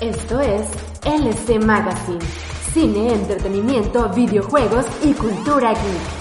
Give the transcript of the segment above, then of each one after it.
Esto es LC Magazine, cine, entretenimiento, videojuegos y cultura geek.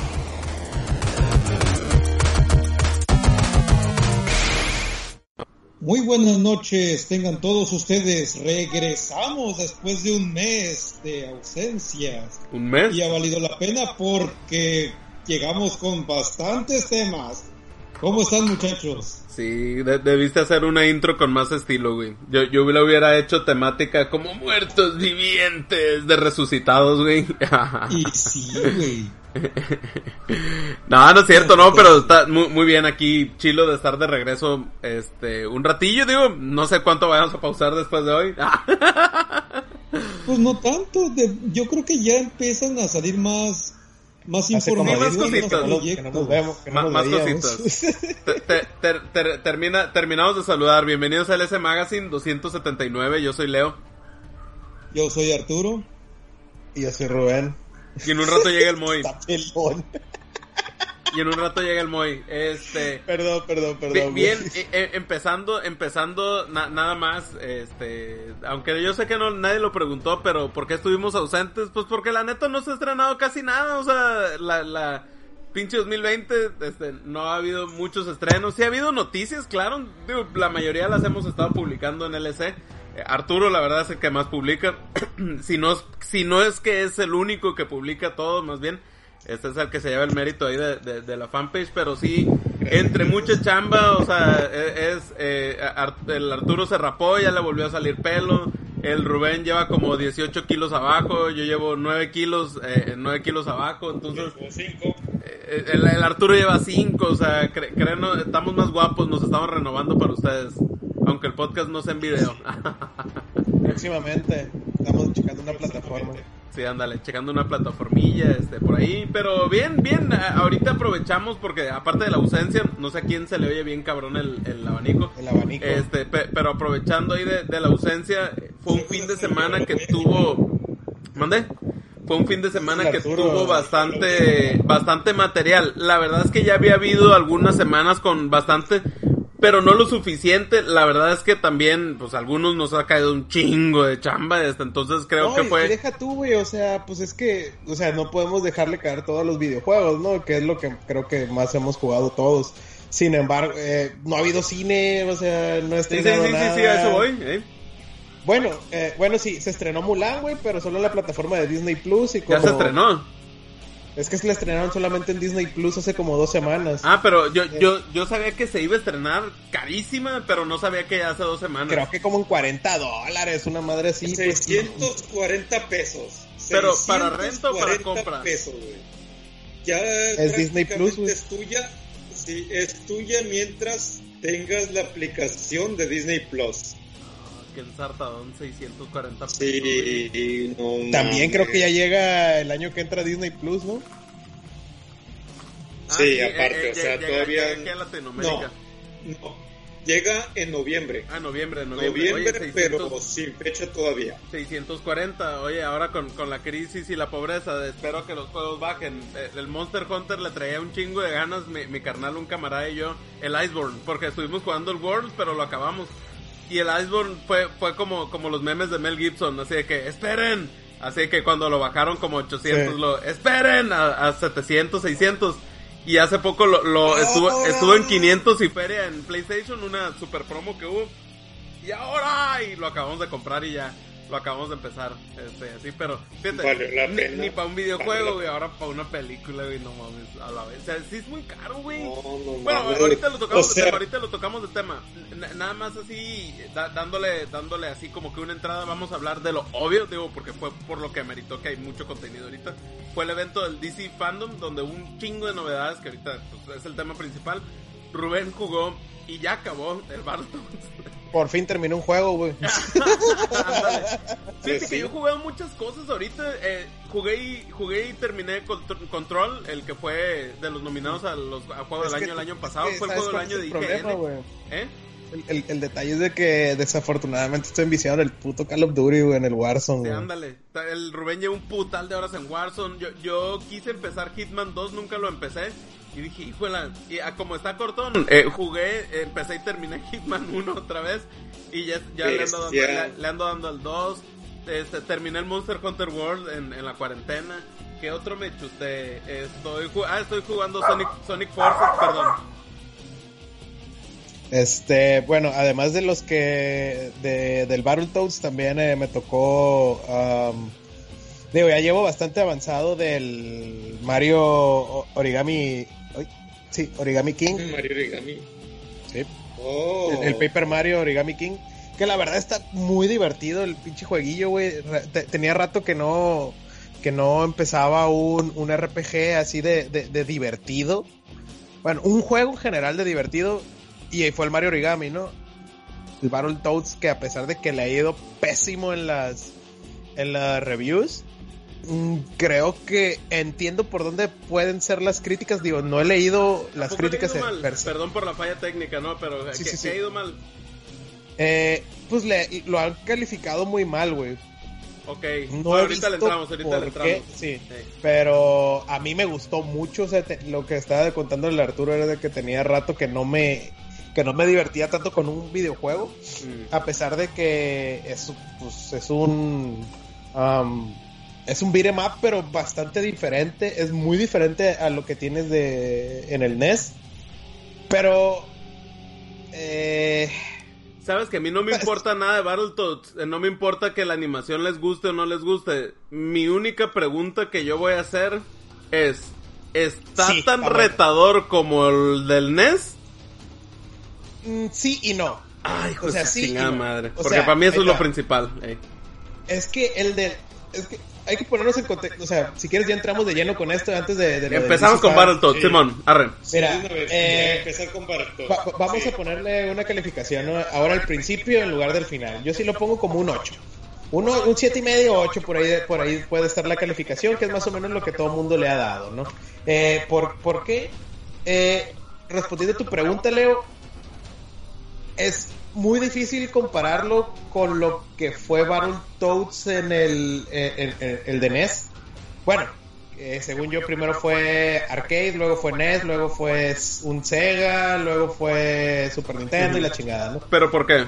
Muy buenas noches, tengan todos ustedes. Regresamos después de un mes de ausencias. ¿Un mes? Y ha valido la pena porque llegamos con bastantes temas. ¿Cómo están muchachos? Sí, debiste hacer una intro con más estilo, güey. Yo, yo lo hubiera hecho temática como muertos vivientes de resucitados, güey. y sí, güey. no, no es cierto, no, pero está muy, muy, bien aquí, chilo de estar de regreso, este, un ratillo, digo, no sé cuánto vayamos a pausar después de hoy. pues no tanto, yo creo que ya empiezan a salir más más información. Más cositas. más, cositas. termina, terminamos de saludar. Bienvenidos a LS Magazine 279. Yo soy Leo. Yo soy Arturo. Y yo soy Rubén. Y en un rato llega el Moy. y en un rato llega el Moy. Este. Perdón, perdón, perdón. Bien, eh, eh, empezando, empezando nada más, este, aunque yo sé que no nadie lo preguntó, pero ¿por qué estuvimos ausentes? Pues porque la neta no se ha estrenado casi nada, o sea, la, la pinche 2020, este, no ha habido muchos estrenos. Sí ha habido noticias, claro, la mayoría las hemos estado publicando en LC. Eh, Arturo, la verdad, es el que más publica. si, no, si no es que es el único que publica todo, más bien. Este es el que se lleva el mérito ahí de, la fanpage, pero sí, entre mucha chamba, o sea, e, es, eh, el Arturo se rapó, ya le volvió a salir pelo, el Rubén lleva como 18 kilos abajo, yo llevo 9 kilos, eh, 9 kilos abajo, entonces... Eh, el, el, Arturo lleva 5, o sea, cre, estamos más guapos, nos estamos renovando para ustedes, aunque el podcast no sea en video. Próximamente, estamos checando una plataforma. Sí, ándale, checando una plataformilla, este, por ahí. Pero bien, bien, ahorita aprovechamos porque aparte de la ausencia, no sé a quién se le oye bien cabrón el, el abanico. El abanico. Este, pero aprovechando ahí de, de, la ausencia, fue un fin de semana que tuvo... ¿Mande? Fue un fin de semana que tuvo bastante, bastante material. La verdad es que ya había habido algunas semanas con bastante pero no lo suficiente. La verdad es que también, pues, algunos nos ha caído un chingo de chamba, este, entonces creo que fue... deja tú, güey, o sea, pues es que, o sea, no podemos dejarle caer todos los videojuegos, ¿no? Que es lo que creo que más hemos jugado todos. Sin embargo, eh, no ha habido cine, o sea, no ha estrenado sí, sí, sí, Sí, a eso voy, ¿eh? Bueno, eh, bueno, sí, se estrenó Mulan, güey, pero solo en la plataforma de Disney Plus y como... Ya se estrenó. Es que se la estrenaron solamente en Disney Plus hace como dos semanas. Ah, pero yo, yo, yo sabía que se iba a estrenar carísima, pero no sabía que hace dos semanas. Creo que como en 40 dólares, una madre así. 640 pues, pesos. Pero para renta o para compra. pesos, Ya es Disney Plus. Es tuya, sí, es tuya mientras tengas la aplicación de Disney Plus que el Sartadón 640 pesos. Sí, no, También creo que ya llega el año que entra Disney Plus, ¿no? Ah, sí, aparte, eh, o sea, todavía. Llega Latinoamérica. No, llega en noviembre. Ah, noviembre, noviembre. Noviembre, pero sin fecha todavía. 640. Oye, ahora con, con la crisis y la pobreza, espero que los juegos bajen. Eh, el Monster Hunter le traía un chingo de ganas, mi, mi carnal, un camarada y yo, el Iceborne, porque estuvimos jugando el World, pero lo acabamos. Y el Iceborne fue, fue como, como los memes de Mel Gibson, así de que, esperen. Así que cuando lo bajaron como 800, lo, esperen a, a, 700, 600. Y hace poco lo, lo estuvo, estuvo en 500 y feria en PlayStation, una super promo que hubo. Y ahora, y lo acabamos de comprar y ya lo acabamos de empezar, este, así, pero fíjate, ni, para un videojuego, güey, ahora para una película, güey, no mames, a la vez, o sea, sí es muy caro, güey. bueno, ahorita lo tocamos de tema, ahorita lo tocamos de tema, nada más así, dándole, dándole así como que una entrada, vamos a hablar de lo obvio, digo, porque fue por lo que meritó que hay mucho contenido ahorita, fue el evento del DC Fandom, donde un chingo de novedades, que ahorita pues, es el tema principal, Rubén jugó y ya acabó el Barton. Por fin terminó un juego, güey. Fíjate que yo jugué muchas cosas ahorita. Eh, jugué, y, jugué y terminé Control, el que fue de los nominados a los a Juego del Año el año pasado. fue el Juego del Año de IGN. ¿Eh? El, el, detalle es de que desafortunadamente estoy enviciado en el puto Call of Duty, güey, en el Warzone. Sí, ándale. El Rubén lleva un putal de horas en Warzone. Yo, yo quise empezar Hitman 2, nunca lo empecé. Y dije, híjole, y ah, como está cortón, eh, jugué, empecé y terminé Hitman 1 otra vez. Y ya, ya le, ando dando, le, le ando dando al 2. Este, terminé el Monster Hunter World en, en la cuarentena. ¿Qué otro me chuté? Estoy, ah, estoy jugando Sonic, Sonic Forces, perdón. Este, bueno, además de los que de, del Battletoads también eh, me tocó um, digo, ya llevo bastante avanzado del Mario Origami sí, Origami King, Mario Origami. sí, Oh. el, el Paper Mario Origami King, que la verdad está muy divertido el pinche jueguillo, güey. Tenía rato que no que no empezaba un, un RPG así de, de, de divertido. Bueno, un juego en general de divertido. Y ahí fue el Mario Origami, ¿no? El Battletoads, que a pesar de que le ha ido pésimo en las, en las reviews, creo que entiendo por dónde pueden ser las críticas. Digo, no he leído las ¿Por qué críticas le mal? Perdón por la falla técnica, ¿no? Pero Sí, ¿qué, sí, sí. qué ha ido mal? Eh, pues le, lo han calificado muy mal, güey. Ok, No Bueno, ahorita le entramos, ahorita le entramos. sí. Pero a mí me gustó mucho, o sea, te- lo que estaba contando el Arturo era de que tenía rato que no me que no me divertía tanto con un videojuego, Mm. a pesar de que es, pues, es un um, es un beat'em up, pero bastante diferente, es muy diferente a lo que tienes de en el NES. Pero eh, Sabes que a mí no me Pues- importa nada de Battletoads, eh, no me importa que la animación les guste o no les guste. Mi única pregunta que yo voy a hacer es, ¿está Sí, tan retador como el del NES? mm, sí y no. Ay, hijo O sea, sí y chingada no. madre. Porque sea, para mí eso es lo principal. Es que el de. Es que hay que ponernos en contexto. O sea, si quieres, ya entramos de lleno con esto antes de. de lo de Empezamos con. Battletoads, sí. Simón, arre. Mira, Sí, vez, eh, empezar con Battletoads. Va- va- vamos Sí. a ponerle una calificación ¿no? ahora al principio en lugar del final. Yo sí lo pongo como un 8. Uno, un siete y medio, 8, por ahí, por ahí puede estar la calificación, que es más o menos lo que todo el mundo le ha dado, ¿no? Eh, ¿por, ¿Por qué? Eh, respondiendo a tu pregunta, Leo, es muy difícil compararlo con lo que fue Battletoads en el, eh, en- en- el de NES. Bueno, eh, según yo, primero fue arcade, luego fue NES, luego fue un Sega, luego fue Super Nintendo y la chingada, ¿no? ¿Pero por qué?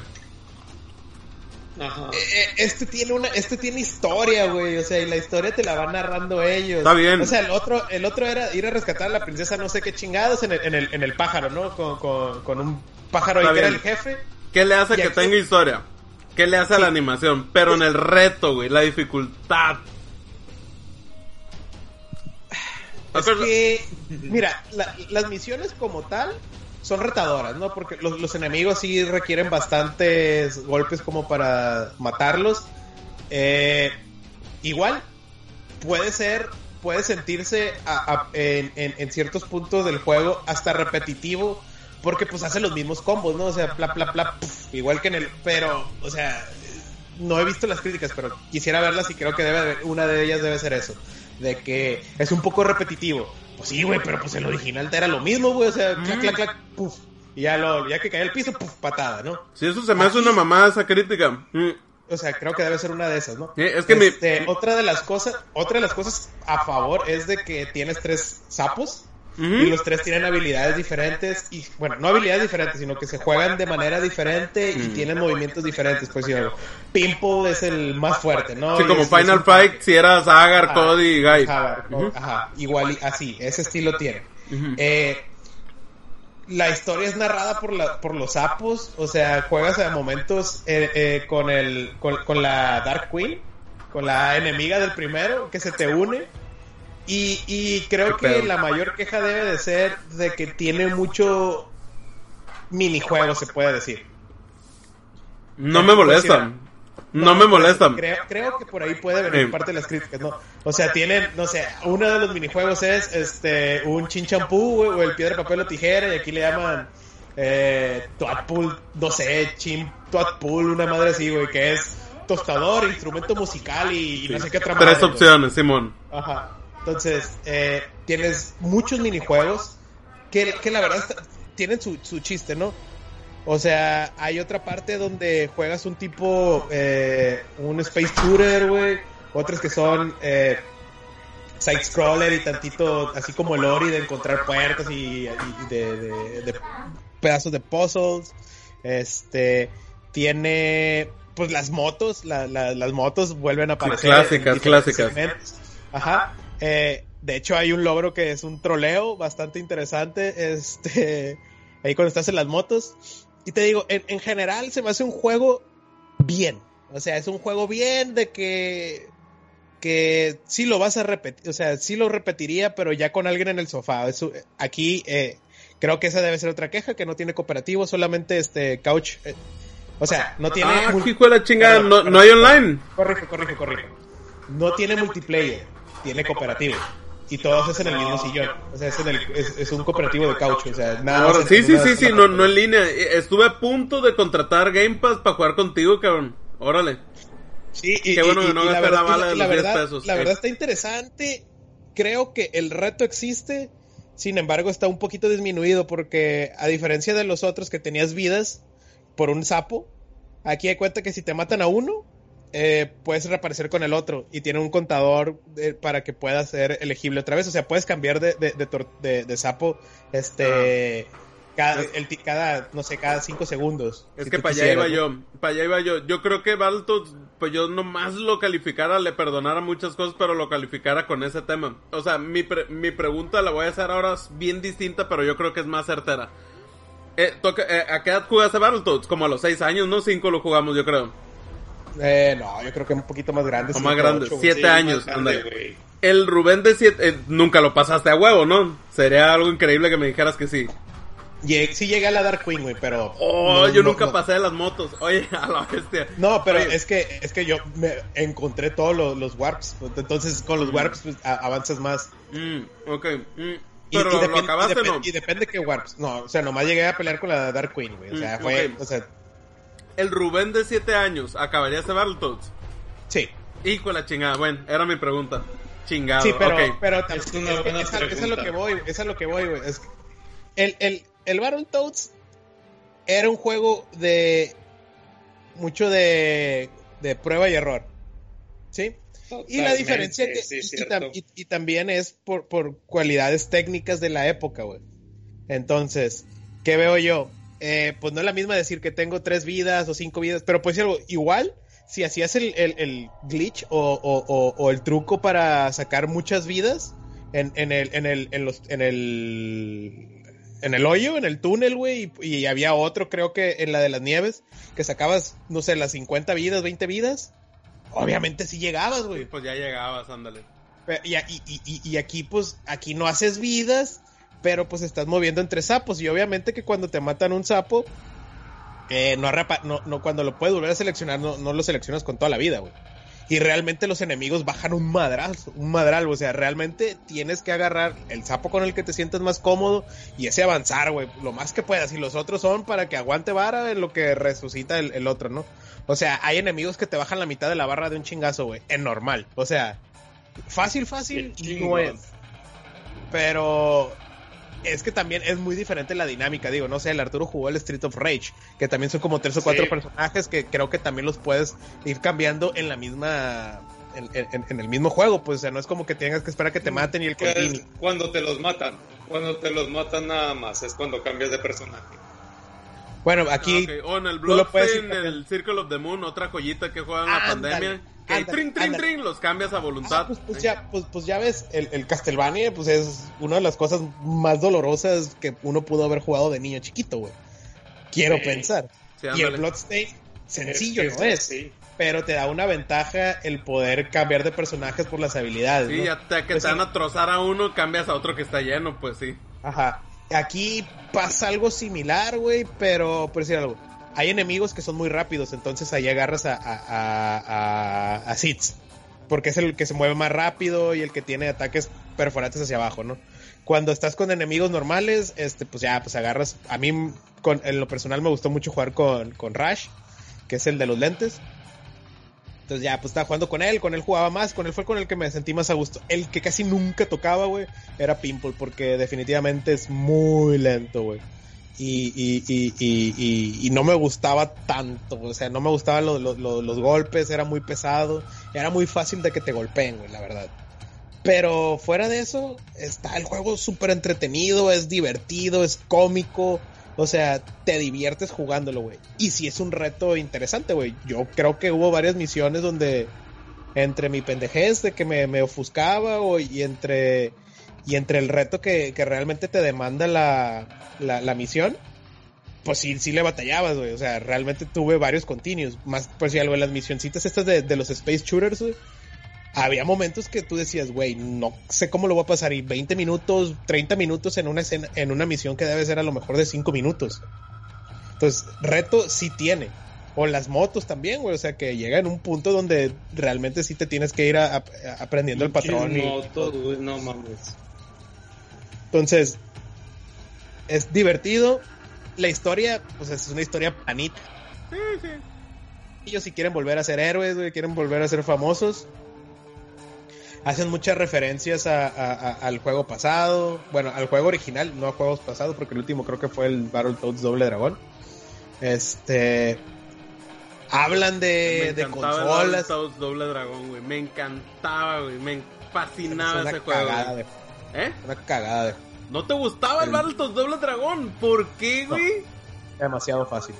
Ajá. Eh, este tiene una, este tiene historia, güey, o sea, y la historia te la van narrando ellos. Está bien. O sea, el otro, el otro era ir a rescatar a la princesa no sé qué chingados en el, en el, en el pájaro, ¿no? Con, con, con un pájaro ahí Está que era el jefe. ¿Qué le hace que aquí- tenga historia? ¿Qué le hace a la animación? Pero en el reto, güey, la dificultad. Es que, mira, la- las misiones como tal son retadoras, ¿no? Porque los, los enemigos sí requieren bastantes golpes como para matarlos. Eh, igual, puede ser, puede sentirse a- a- en, en- en ciertos puntos del juego hasta repetitivo, porque pues hace los mismos combos, ¿no? O sea, bla, bla, puf, igual que en el... Pero, o sea, no he visto las críticas, pero quisiera verlas y creo que debe haber- una de ellas debe ser eso. De que es un poco repetitivo. Pues sí, güey, pero pues el original era lo mismo, güey. O sea, clac, clac, clac, puf. Y ya, lo, ya que cae al piso, puf, patada, ¿no? Si eso se me hace una mamada esa crítica. Mm. O sea, creo que debe ser una de esas, ¿no? Sí, es que mi- Este, otra de las cosas, otra de las cosas a favor es de que tienes tres sapos Y los tres tienen habilidades diferentes y bueno, no habilidades diferentes, sino que se juegan de manera diferente y Mm. tienen movimientos diferentes, pues sí, Pimple es el más fuerte, ¿no? Sí, como es- es Final un- Fight, si eras Agar, Ajá. Cody y Guy. Ajá, igual así, ese estilo tiene. Eh, la historia es narrada por, la, por los sapos, o sea, juegas a momentos eh, eh, con, el, con, con la Dark Queen, con la enemiga del primero, que se te une. Y, y creo que pedo. la mayor queja debe de ser de que tiene mucho minijuego, se puede decir. No me molestan. No me molestan. Creo, creo que por ahí puede venir parte de las críticas, ¿no? O sea, tienen, no sé, uno de los minijuegos es este un chinchampú, o el piedra, papel o tijera, y aquí le llaman eh, Toadpool, no sé, chim, Toadpool, una madre así, güey, que es tostador, instrumento musical y, no sé qué otra Tres madre, opciones, Simón. Ajá. Entonces, eh, tienes muchos minijuegos que, que la verdad está- tienen su, su chiste, ¿no? O sea, hay otra parte donde juegas un tipo, eh, un space shooter, güey. Otros que son, eh, side scroller y tantito así como el Ori de encontrar puertas y, de, pedazos de puzzles. Este tiene pues las motos, las motos vuelven a aparecer. Clásicas, clásicas. Ajá. Eh, de hecho hay un logro que es un troleo bastante interesante. Este ahí cuando estás en las motos. Y te digo, en, en general se me hace un juego bien. O sea, es un juego bien de que que sí lo vas a repetir, o sea, sí lo repetiría, pero ya con alguien en el sofá. aquí eh, creo que esa debe ser otra queja, que no tiene cooperativo, solamente este couch. Eh, o sea, no tiene... Ah, hijo de la chingada, no, hay online. Corrijo, corrijo, corrijo. No tiene multiplayer, tiene cooperativo. Y todos es en el mismo sillón. O sea, es, un cooperativo de couch. O sea, nada sí, sí, sí, sí, no, no en línea. Estuve a punto de contratar Game Pass para jugar contigo, cabrón. Órale. Sí, y, Qué bueno no la, verdad, la, verdad, la verdad está interesante. Creo que el reto existe. Sin embargo, está un poquito disminuido porque a diferencia de los otros que tenías vidas por un sapo, aquí hay cuenta que si te matan a uno, eh, puedes reaparecer con el otro y tiene un contador eh, para que pueda ser elegible otra vez. O sea, puedes cambiar de, de, de, sapo este, ah. Cada, el, cada, no sé, cada cinco segundos. Es que para allá iba yo, para allá iba yo. Yo creo que Balto, pues yo nomás lo calificara, le perdonara muchas cosas, pero lo calificara con ese tema. O sea, mi, mi pregunta la voy a hacer ahora bien distinta, pero yo creo que es más certera. Eh, eh, ¿A qué edad jugaste Battletoads? Como a los seis años, ¿no? Cinco lo jugamos, yo creo. Eh, no, yo creo que un poquito más grande. O más grande, siete años. el Rubén de siete, eh, nunca lo pasaste a huevo, ¿no? Sería algo increíble que me dijeras que sí. Sí llegué a la Dark Queen, güey, pero... Oh, yo nunca pasé de las motos. Oye, a la bestia. No, pero es que es que yo me encontré todos los, warps. Entonces, con los mm. warps pues, avanzas más. Mm, ok. Mm. Pero y, lo, acabaste, ¿no? Y depende qué warps. No, o sea, nomás llegué a pelear con la Dark Queen, güey. O sea, fue... O sea... El Rubén de 7 años, ¿acabarías de Battletoads? Sí. Hijo de la chingada. Bueno, era mi pregunta. Chingado. Sí, pero, pero es, es, lo que voy, es a lo que voy, güey. Es, el, el, el Battletoads era un juego de mucho de, de prueba y error. ¿Sí? y la diferencia que y, también es por, por, cualidades técnicas de la época, güey. Entonces, ¿qué veo yo? Eh, pues no es la misma decir que tengo tres vidas o cinco vidas, pero pues algo igual si hacías el, el, glitch o, o, o, el truco para sacar muchas vidas en, en, el, en, el, en, los, en el en el hoyo, en el túnel, güey, y, había otro, creo que en la de las nieves, que sacabas, no sé, las 50 vidas, 20 vidas. Obviamente sí llegabas, güey. pues ya llegabas, ándale. Y, y, y, aquí, pues, aquí no haces vidas, pero pues estás moviendo entre sapos. Y obviamente que cuando te matan un sapo, eh, no, no, no, cuando lo puedes volver a seleccionar, no, no lo seleccionas con toda la vida, güey y realmente los enemigos bajan un madrazo, un madral, o sea, realmente tienes que agarrar el sapo con el que te sientas más cómodo y ese avanzar, güey, lo más que puedas, y los otros son para que aguante vara en lo que resucita el, otro, ¿no? O sea, hay enemigos que te bajan la mitad de la barra de un chingazo, güey, en normal, o sea, fácil, fácil, no es. Pero es que también es muy diferente la dinámica. Digo, no sé, el Arturo jugó el Street of Rage, que también son como tres o cuatro personajes que creo que también los puedes ir cambiando en la misma. En, el mismo juego, pues, o sea, no es como que tengas que esperar a que te maten y el pues, Cuando te los matan, cuando te los matan nada más, es cuando cambias de personaje. Bueno, aquí. Ah, o en el Bloodstained, el Circle of the Moon, otra joyita que juega en la pandemia que trin, trin, trin, los cambias a voluntad. Ah, pues, pues, ya, pues, pues, ya ves, el, el, Castlevania pues es una de las cosas más dolorosas que uno pudo haber jugado de niño chiquito, güey. Quiero pensar. y el Bloodstained, sencillo no es. Pero te da una ventaja el poder cambiar de personajes por las habilidades. Sí, ya te, que pues te van a trozar a uno, cambias a otro que está lleno, pues sí. Ajá. Aquí pasa algo similar, güey, pero por decir algo hay enemigos que son muy rápidos, entonces ahí agarras a, a, a, porque es el que se mueve más rápido y el que tiene ataques perforantes hacia abajo, ¿no? Cuando estás con enemigos normales, este, pues ya, pues agarras, a mí con, en lo personal me gustó mucho jugar con, con Rash, que es el de los lentes. Entonces ya, pues estaba jugando con él, con él jugaba más, con él fue con el que me sentí más a gusto. El que casi nunca tocaba, güey, era Pimple, porque definitivamente es muy lento, güey y, y, y, y, no me gustaba tanto, o sea, no me gustaban los, los, golpes, era muy pesado, era muy fácil de que te golpeen, güey, la verdad. Pero fuera de eso, está el juego súper entretenido, es divertido, es cómico. O sea, te diviertes jugándolo, güey. Y si es un reto interesante, güey. Yo creo que hubo varias misiones donde entre mi pendejez de que me, me ofuscaba o, y entre y entre el reto que, que realmente te demanda la, la, la, misión, pues sí, sí le batallabas, güey. O sea, realmente tuve varios continuos. Más, pues si algo en las misioncitas estas de, de los Space Shooters, güey había momentos que tú decías, güey, no sé cómo lo voy a pasar. Y 20 minutos, 30 minutos en una escena, en una misión que debe ser a lo mejor de 5 minutos. Entonces, reto sí tiene. O las motos también, güey. O sea, que llega en un punto donde realmente sí te tienes que ir a, a, aprendiendo el patrón. Y... Motos, güey, no mames. Entonces, es divertido. La historia, pues es una historia panita. Sí, sí. Ellos si quieren volver a ser héroes, güey, quieren volver a ser famosos hacen muchas referencias a, a, a, al juego pasado, bueno, al juego original, no a juegos pasados, porque el último creo que fue el Battletoads Doble Dragón. Este. Hablan de, de consolas. El Battletoads Doble Dragón, güey. Me encantaba, güey. Me fascinaba ese juego. De, ¿Eh? Una cagada de. ¿No te gustaba el, el Battletoads Doble Dragón? ¿Por qué, güey? No, demasiado fácil.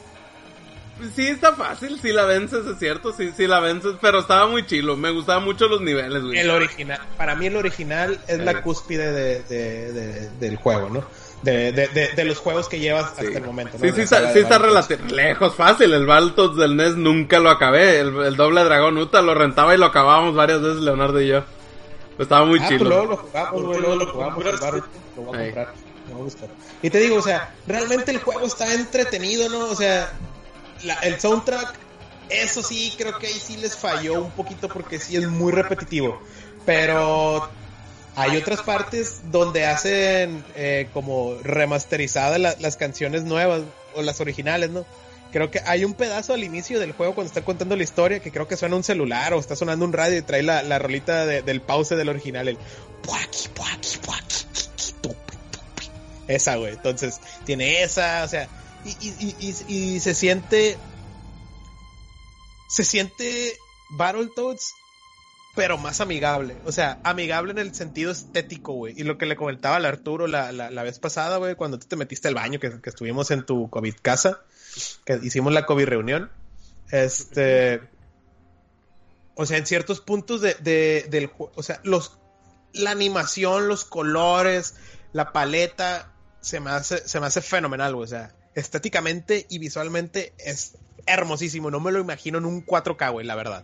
Sí, está fácil, sí la vences, es cierto, sí, sí la vences, pero estaba muy chilo, me gustaban mucho los niveles, güey. El original, para mí el original es sí. la cúspide de, de, de, del juego, ¿no? De, de, los juegos que llevas sí. hasta el momento. ¿no? Sí, sí, está, sí está relativamente lejos, fácil, el Baltos del NES nunca lo acabé, el, el, doble dragón Uta lo rentaba y lo acabábamos varias veces Leonardo y yo. Estaba muy ah. Pues luego lo jugamos, güey, luego lo jugamos, lo voy a comprar. Lo voy a buscar. Y te digo, o sea, realmente el juego está entretenido, ¿no? O sea, la, el soundtrack, eso sí, creo que ahí sí les falló un poquito porque sí es muy repetitivo. Pero hay otras partes donde hacen eh, como remasterizadas la, las canciones nuevas o las originales, ¿no? Creo que hay un pedazo al inicio del juego cuando está contando la historia que creo que suena un celular o está sonando un radio y trae la, la rolita de, del pause del original, el puaki, puaki, puaki, esa, güey. Entonces, tiene esa, o sea, y, y, y, y, se siente. Se siente Battletoads, pero más amigable. O sea, amigable en el sentido estético, güey. Y lo que le comentaba al Arturo la, la, la vez pasada, güey, cuando tú te metiste al baño, que, que, estuvimos en tu COVID casa, que hicimos la COVID reunión. Este. O sea, en ciertos puntos de, de, del juego. O sea, los. La animación, los colores, la paleta. Se me hace, se me hace fenomenal, güey. O sea, estéticamente y visualmente es hermosísimo. No me lo imagino en un 4K, güey, la verdad.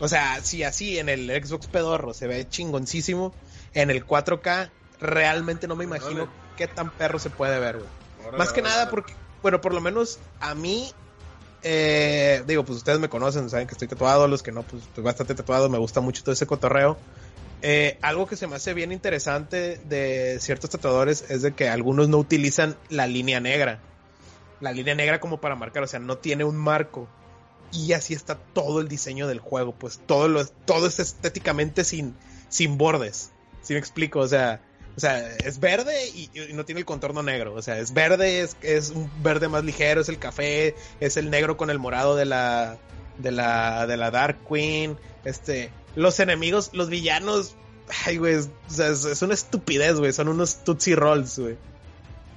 O sea, si así en el Xbox pedorro se ve chingoncísimo, en el 4K realmente no me imagino qué tan perro se puede ver, güey. Más que nada porque, bueno, por lo menos a mí, eh, digo, pues ustedes me conocen, saben que estoy tatuado, los que no, pues estoy bastante tatuado, me gusta mucho todo ese cotorreo. Eh, algo que se me hace bien interesante de ciertos tatuadores es de que algunos no utilizan la línea negra. La línea negra como para marcar, o sea, no tiene un marco. Y así está todo el diseño del juego, pues todo, lo, todo es estéticamente sin, sin bordes. Si me explico, o sea, o sea, es verde y, no tiene el contorno negro. O sea, es verde, es, es un verde más ligero, es el café, es el negro con el morado de la, de la, de la Dark Queen. Este, los enemigos, los villanos, ay, güey, o sea, es, es, una estupidez, güey, son unos Tootsie Rolls, güey.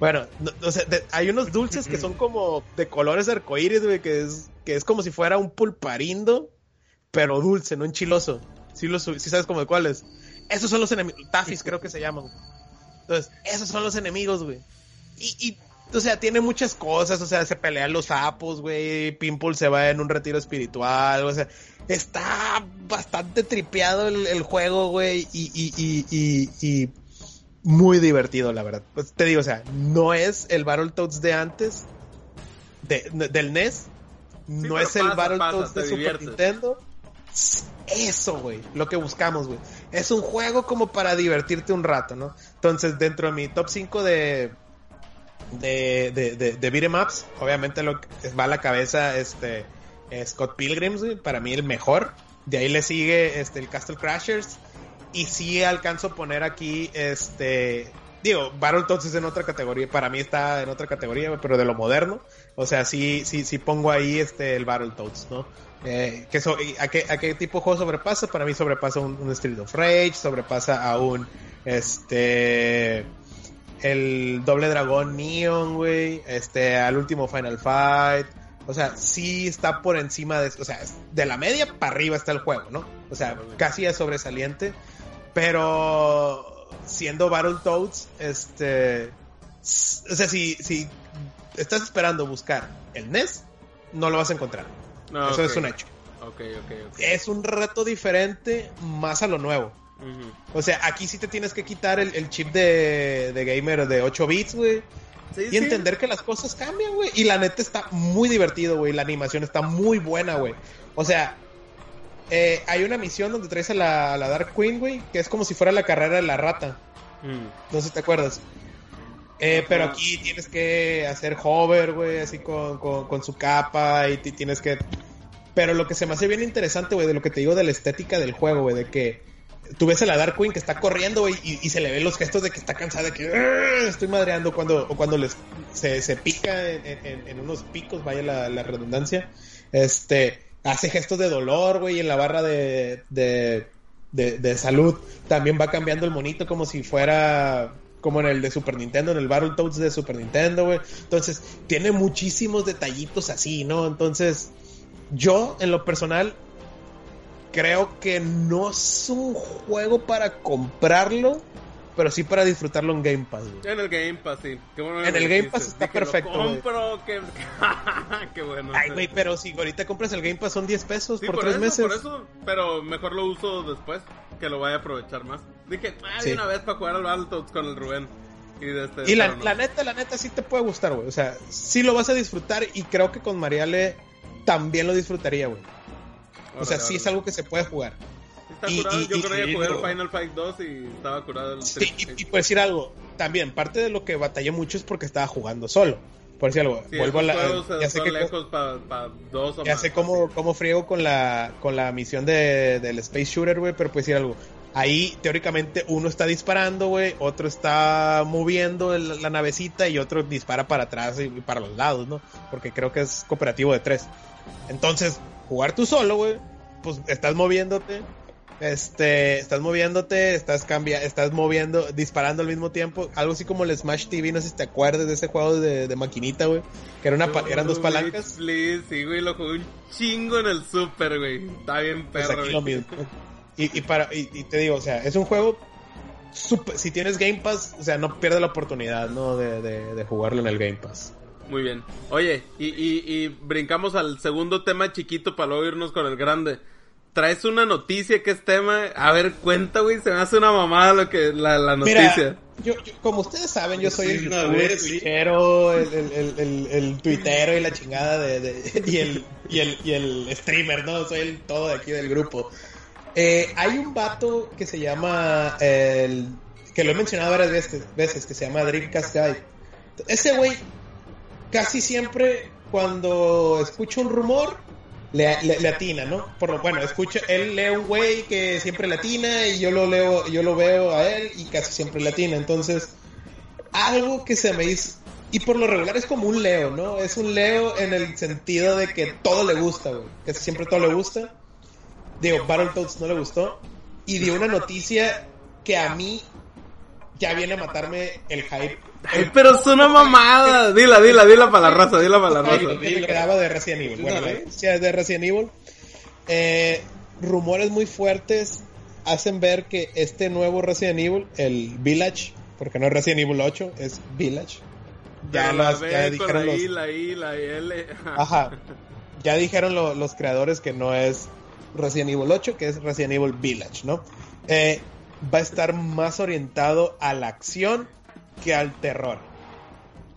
Bueno, no, o sea, de, hay unos dulces que son como de colores arcoíris, güey, que es, que es como si fuera un pulparindo, pero dulce, no enchiloso. Si ¿Sí, sí sabes como de cuáles. Esos son los enemigos, tafis creo que se llaman. Entonces, esos son los enemigos, güey. Y, y, o sea, tiene muchas cosas, o sea, se pelean los sapos, güey, Pimple se va en un retiro espiritual, o sea, está bastante tripeado el, el juego, güey, y, y, y, y, muy divertido, la verdad. Pues te digo, o sea, no es el Battletoads de antes, de, del NES, sí, no es el Battletoads de Super diviertes. Nintendo. Eso, güey, lo que buscamos, güey. Es un juego como para divertirte un rato, ¿no? Entonces, dentro de mi top 5 de, de, de, de, de beat'em ups, obviamente lo que va a la cabeza este Scott Pilgrims, güey, para mí el mejor. De ahí le sigue este el Castle Crashers. Y sí alcanzo a poner aquí este. Digo, Battletoads es en otra categoría. Para mí está en otra categoría, pero de lo moderno. O sea, sí, sí, sí pongo ahí este el Battletoads, ¿no? Eh, que so- ¿a, qué, ¿A qué tipo de juego sobrepasa? Para mí sobrepasa un, un Street of Rage, sobrepasa a un este el doble dragón Neon, güey, este al último Final Fight. O sea, sí está por encima de, o sea, de la media para arriba está el juego, ¿no? O sea, casi es sobresaliente, pero siendo Battletoads, este o sea, si si estás esperando buscar el NES, no lo vas a encontrar. No, Eso es un hecho. Ok, ok, ok. Es un reto diferente más a lo nuevo. O sea, aquí sí te tienes que quitar el, el chip de, de gamer de 8 bits, güey. Sí, Y sí. entender que las cosas cambian, güey. Y la neta está muy divertido, güey. La animación está muy buena, güey. O sea, eh, hay una misión donde traes a la, a la Dark Queen, güey, que es como si fuera la carrera de la rata. Mm. No sé si te acuerdas. Eh, pero aquí tienes que hacer hover, güey, así con, con, con su capa y ti- tienes que... Pero lo que se me hace bien interesante, güey, de lo que te digo de la estética del juego, güey, de que tú ves a la Dark Queen que está corriendo, güey, y, y se le ven los gestos de que está cansada, de que "Arr, estoy madreando cuando, o cuando les, se, se pica en, en- en unos picos, vaya la, la redundancia. Este, hace gestos de dolor, güey, y en la barra de, de, de, salud también va cambiando el monito como si fuera como en el de Super Nintendo, en el Battletoads de Super Nintendo, güey. Entonces, tiene muchísimos detallitos así, ¿no? Entonces, yo, en lo personal, creo que no es un juego para comprarlo, pero sí para disfrutarlo en Game Pass, güey. En el Game Pass, sí. Qué bueno que En el Game. Pass está Dije, lo perfecto, güey. compro, qué... qué bueno. Ay, güey, pero si ahorita compras el Game Pass son 10 pesos Sí, por, por, 3 eso, meses. por eso, pero mejor lo uso después, que lo vaya a aprovechar más. Dije, ah, Sí. una vez para jugar al Battletoads con el Rubén. Y, este, Y la, pero no. la neta, la neta sí te puede gustar, güey. O sea, sí lo vas a disfrutar y creo que con Mariale también lo disfrutaría, güey. O sea, sí es algo que se puede jugar. Está y- curado. y- Yo y- creo que jugué el Final Fight 2 y estaba curado el Sí, y, por decir algo, también parte de lo que batallé mucho es porque estaba jugando solo. Por decir algo, Sí, vuelvo a la. eh, Ya sé, que, lejos para dos o ya más. sé cómo, cómo friego con la, con la misión de, del Space Shooter, güey, pero por decir algo. Ahí, teóricamente, uno está disparando, güey, otro está moviendo el- la navecita y otro dispara para atrás y, y para los lados, ¿no? Porque creo que es cooperativo de tres. Entonces, jugar tú solo, güey, pues estás moviéndote, este, estás moviéndote, estás cambia, estás moviendo, disparando al mismo tiempo, algo así como el Smash TV, no sé si te acuerdas de ese juego de, de maquinita, güey, que era una, eran dos palancas. Please, sí, güey, lo jugué un chingo en el Super, güey. Está bien Pues perro, aquí güey. lo mismo. Y, y para, y, y te digo, o sea, es un juego super- si tienes Game Pass, o sea, no pierdes la oportunidad, ¿no? De, de, de jugarlo en el Game Pass. Muy bien. Oye, y, y, y brincamos al segundo tema chiquito para luego irnos con el grande. Traes una noticia que es tema. A ver, cuenta, güey. Se me hace una mamada lo que la, la noticia. Mira, yo, yo- como ustedes saben, yo soy Sí, el tuitero, el, el, el, el, el tuitero y la chingada de, de- y, el, y, el, y el streamer, ¿no? Soy el todo de aquí del grupo. Eh, hay un vato que se llama, el, que lo he mencionado varias veces, veces que se llama Dreamcast Guy. Ese güey casi siempre cuando escucha un rumor le, le, atina, ¿no? Por lo bueno, escucha, él lee un güey que siempre le atina y yo lo leo, yo lo veo a él y casi siempre le atina. Entonces, algo que se me hizo y por lo regular es como un Leo, ¿no? Es un Leo en el sentido de que todo le gusta, güey. Que siempre todo le gusta. Digo, Battletoads no le gustó. Y dio una noticia que a mí ya viene a matarme el hype. Ay, pero es una mamada. Dila, dila, dila para la raza, dila para la raza. quedaba de Resident Evil. Bueno, noticia es de Resident Evil. Eh, rumores muy fuertes hacen ver que este nuevo Resident Evil, el Village, porque no es Resident Evil 8, es Village. Ya, las- ya con dijeron la los, I, la I, la L. Ajá. Ya dijeron lo- los creadores que no es Resident Evil 8, que es Resident Evil Village, ¿no? Eh, va a estar más orientado a la acción que al terror.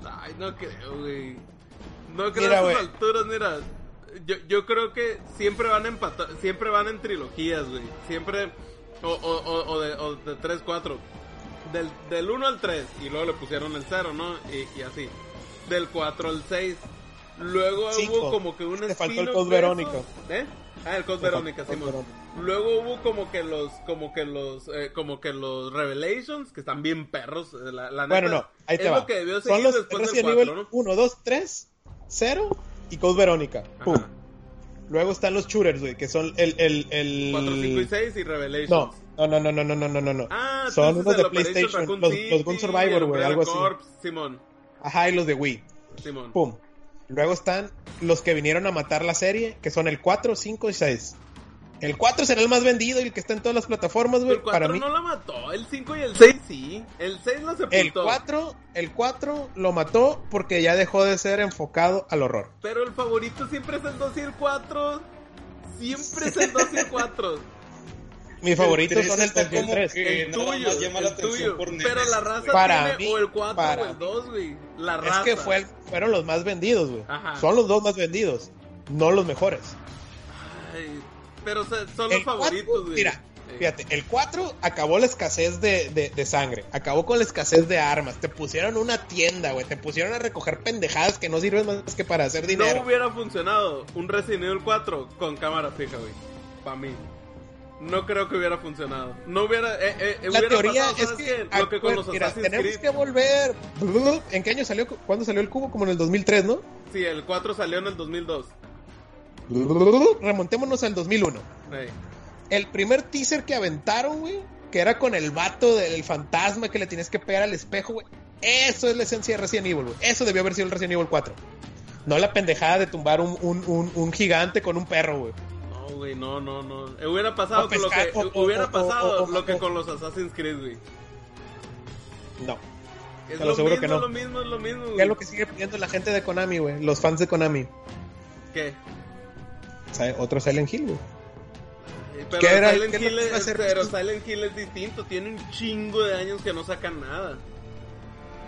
Ay, no creo, güey. No creo Mira, a estas alturas, mira. Yo, yo creo que siempre van empatar, siempre van en trilogías, güey. Siempre, o, o, o, o de, o de 3, 4. Del, del 1 al 3, y luego le pusieron el 0, ¿no? Y, y así. Del 4 al 6. Luego hubo como que un Te faltó el eso. Verónica. ¿Eh? Ah, el Code Te Verónica, Simón. Verónica. Luego hubo como que los, como que los, eh, como que los Revelations, que están bien perros. eh, La, la Bueno, neta, no, ahí es te va. lo que debió Son los después del Resident 4, Evil ¿no? 1, 2, 3, 0 y Code Verónica. Pum. Luego están los shooters, güey, que son el... el, el... 4, 5 y 6 y Revelations. No, no, no, no, no, no, no, no, no. Ah, son unos de PlayStation, Raccoon los, City, los Gun Survivor, güey, algo así. Corps, Simón, Ajá, y los de Wii. Simón. Pum. Luego están los que vinieron a matar la serie, que son el 4, 5 y 6. El 4 será el más vendido y el que está en todas las plataformas, güey. El 4 Para mí, no la mató, el 5 y el 6 sí. El 6 lo sepultó. el 4, el 4 lo mató porque ya dejó de ser enfocado al horror. Pero el favorito siempre es el 2 y el 4. Siempre es el 2 y el 4. Mis favoritos tres son el está 2 y el como 3. que el nada tuyo, más llama la atención tuyo. por. Pero la raza Para tiene mí, o el 4 para o el mí. 2, güey. La Es raza. que fue el- fueron los más vendidos, güey. Ajá. Son los dos más vendidos, no los mejores. Ay, pero son los El favoritos, cuatro, güey. Mira, fíjate, el 4 acabó la escasez de, de- de sangre, acabó con la escasez de armas, te pusieron una tienda, güey, te pusieron a recoger pendejadas que no sirven más que para hacer dinero. No hubiera funcionado un Resident Evil 4 con cámara fija, güey. Para mí. No creo que hubiera funcionado. No hubiera. Eh, eh, la hubiera teoría pasado, es ¿sabes que? Lo que con los mira, tenemos Creed. que volver. ¿En qué año salió? ¿Cuándo salió el cubo? Como en el 2003, ¿no? Sí, el 4 salió en el 2002. Remontémonos al 2001. Ey. El primer teaser que aventaron, güey, que era con el vato del fantasma que le tienes que pegar al espejo, güey. Eso es la esencia de Resident Evil, güey. Eso debió haber sido el Resident Evil 4. No la pendejada de tumbar un, un, un, un gigante con un perro, güey. No, güey, no, no, no. Eh, Hubiera pasado con lo que. o- o- hubiera o- pasado o- lo que con los Assassin's Creed, güey. No. Es Te lo lo aseguro mismo, que no. lo mismo, es lo mismo, ¿Qué güey. es lo que sigue pidiendo la gente de Konami, güey? Los fans de Konami. ¿Qué? Otro Silent Hill, güey. Eh, Pero ¿Qué era- Silent qué Hill es, hacer? pero Silent Hill es distinto. Tiene un chingo de años que no sacan nada.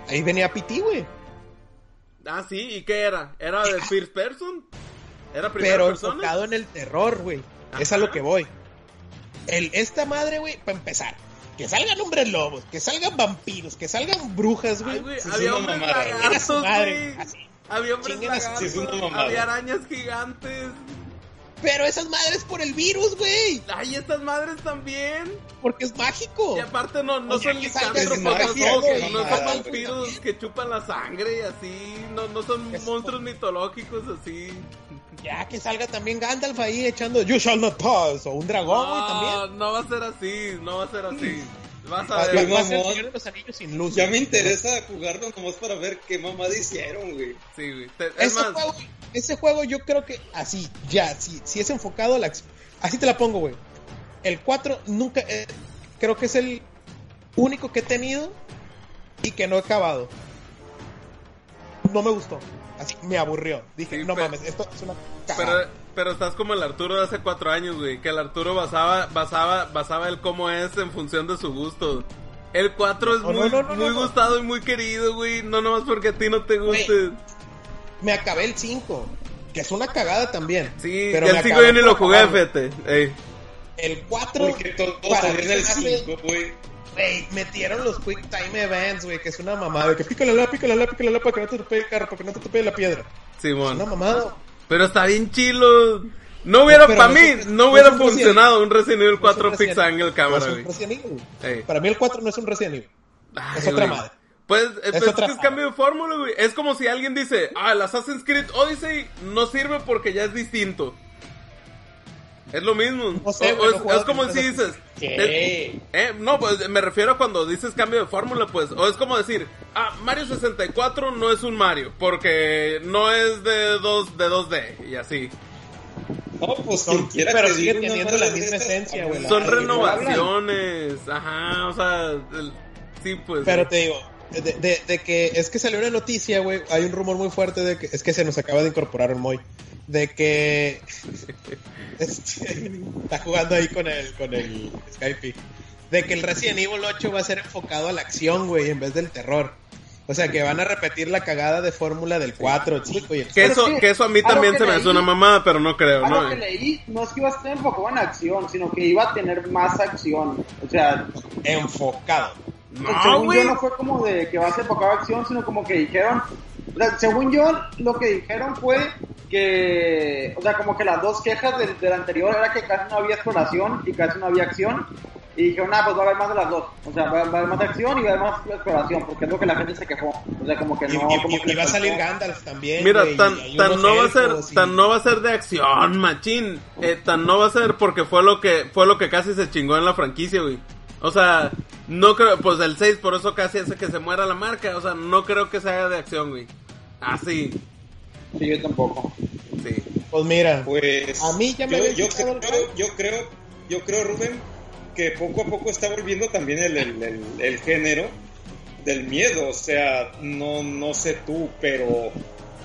Ahí venía PT, güey. Ah, sí, ¿y qué era? ¿Era de first person? ¿Era primera Pero persona? enfocado en el terror, güey. Es a lo que voy. El, esta madre, güey, para empezar. Que salgan hombres lobos, que salgan vampiros, que salgan brujas, güey. Había una hombres mamada, lagartos, madre, güey. Había hombres lagartos, había arañas gigantes. Pero esas madres por el virus, güey. Ay, estas madres también. Porque es mágico. Y aparte no, no son licántropos, no, güey, no son vampiros que chupan la sangre y así. No, no son Es- monstruos mitológicos así. Ya que salga también Gandalf ahí echando You shall not pass. O un dragón, güey, No, también. no va a ser así, no va a ser así. Vas a Va, ver. Va a ser. Señor de los Anillos sin luz. Ya güey. me interesa jugarlo nomás para ver qué mamada hicieron, güey. Sí, güey. Te- Es Ese más, juego, ese juego yo creo que así, ya, si, si es enfocado a la... Así te la pongo, güey. El 4 nunca... eh, creo que es el único que he tenido y que no he acabado. No me gustó. Así, me aburrió. Dije, Sí, no pero- mames, esto es una Pero, cagada. pero estás como el Arturo de hace cuatro años, güey. Que el Arturo basaba, basaba, basaba el cómo es en función de su gusto. El 4 es No, muy, no, no, muy gustado y muy querido, güey. No nomás porque a ti no te guste. Me acabé el 5, que es una cagada también. Sí, pero el 5 acabé yo ni lo jugué, fíjate. Ey. El 4, Porque todo en el se me hace- 5, güey. Güey, metieron los Quick Time Events, güey, que es una mamada. Que pícale la, pícale la, pícale la para que no te tope el carro, para que no te tope la piedra. Es Simón. una mamada. Pero está bien chilo. No hubiera, Pero para no mí, es un- no no hubiera es Resident funcionado un Resident Evil No es 4 un Fix Angle cámara, no es güey. Para mí el 4 no es un Resident Evil. Ay, es otra güey. madre. Pues, eh, pues, es otra que es cambio de fórmula, güey. Es como si alguien dice, ah, el Assassin's Creed Odyssey no sirve porque ya es distinto. Es lo mismo. No sé, O- es, juego es como si dices... ¿Qué? eh, eh, no, pues me refiero a cuando dices cambio de fórmula, pues. O es como decir, ah, Mario 64 no es un Mario porque no es de, dos, de 2D y así. No, pues Son- quien quiera pero que sigue teniendo la misma esencia, güey, Son renovaciones. Ajá, o sea... el- sí, pues... Pero te digo, de, de- de que es que salió una noticia, güey. Hay un rumor muy fuerte de que es que se nos acaba de incorporar un Moy. De que este, está jugando ahí con el, con el Skype. De que el Resident Evil 8 va a ser enfocado a la acción, güey, en vez del terror. O sea, que van a repetir la cagada de fórmula del 4, el 5 y el Que eso, que eso a mí también se me hace una mamada, pero no creo, A ¿no? lo que leí, no es que iba a estar enfocado en acción, sino que iba a tener más acción. O sea, enfocado. No, según güey. yo no fue como de que va a ser enfocado a acción, sino como que dijeron, o sea, según yo lo que dijeron fue que, o sea, como que las dos quejas del, del anterior era que casi no había exploración y casi no había acción. Y dijeron, ah, pues va a haber más de las dos. O sea, va, va a haber más acción y va a haber más exploración, porque es lo que la gente se quejó. O sea, como que no. y- como y- que y va a salir. Gandalf también. Mira, güey, tan, tan no va a ser, tan no va a ser de acción, machín. Eh, tan no va a ser porque fue lo que, fue lo que casi se chingó en la franquicia, güey. O sea, no creo, pues el 6 por eso casi hace que se muera la marca. O sea, no creo que se haga de acción, güey. Así, Sí, yo tampoco. sí. Pues mira, Pues A mí ya me yo, yo creo, yo creo, yo creo, Rubén, que poco a poco está volviendo también el, el, el- el género del miedo. O sea, no, no sé tú, pero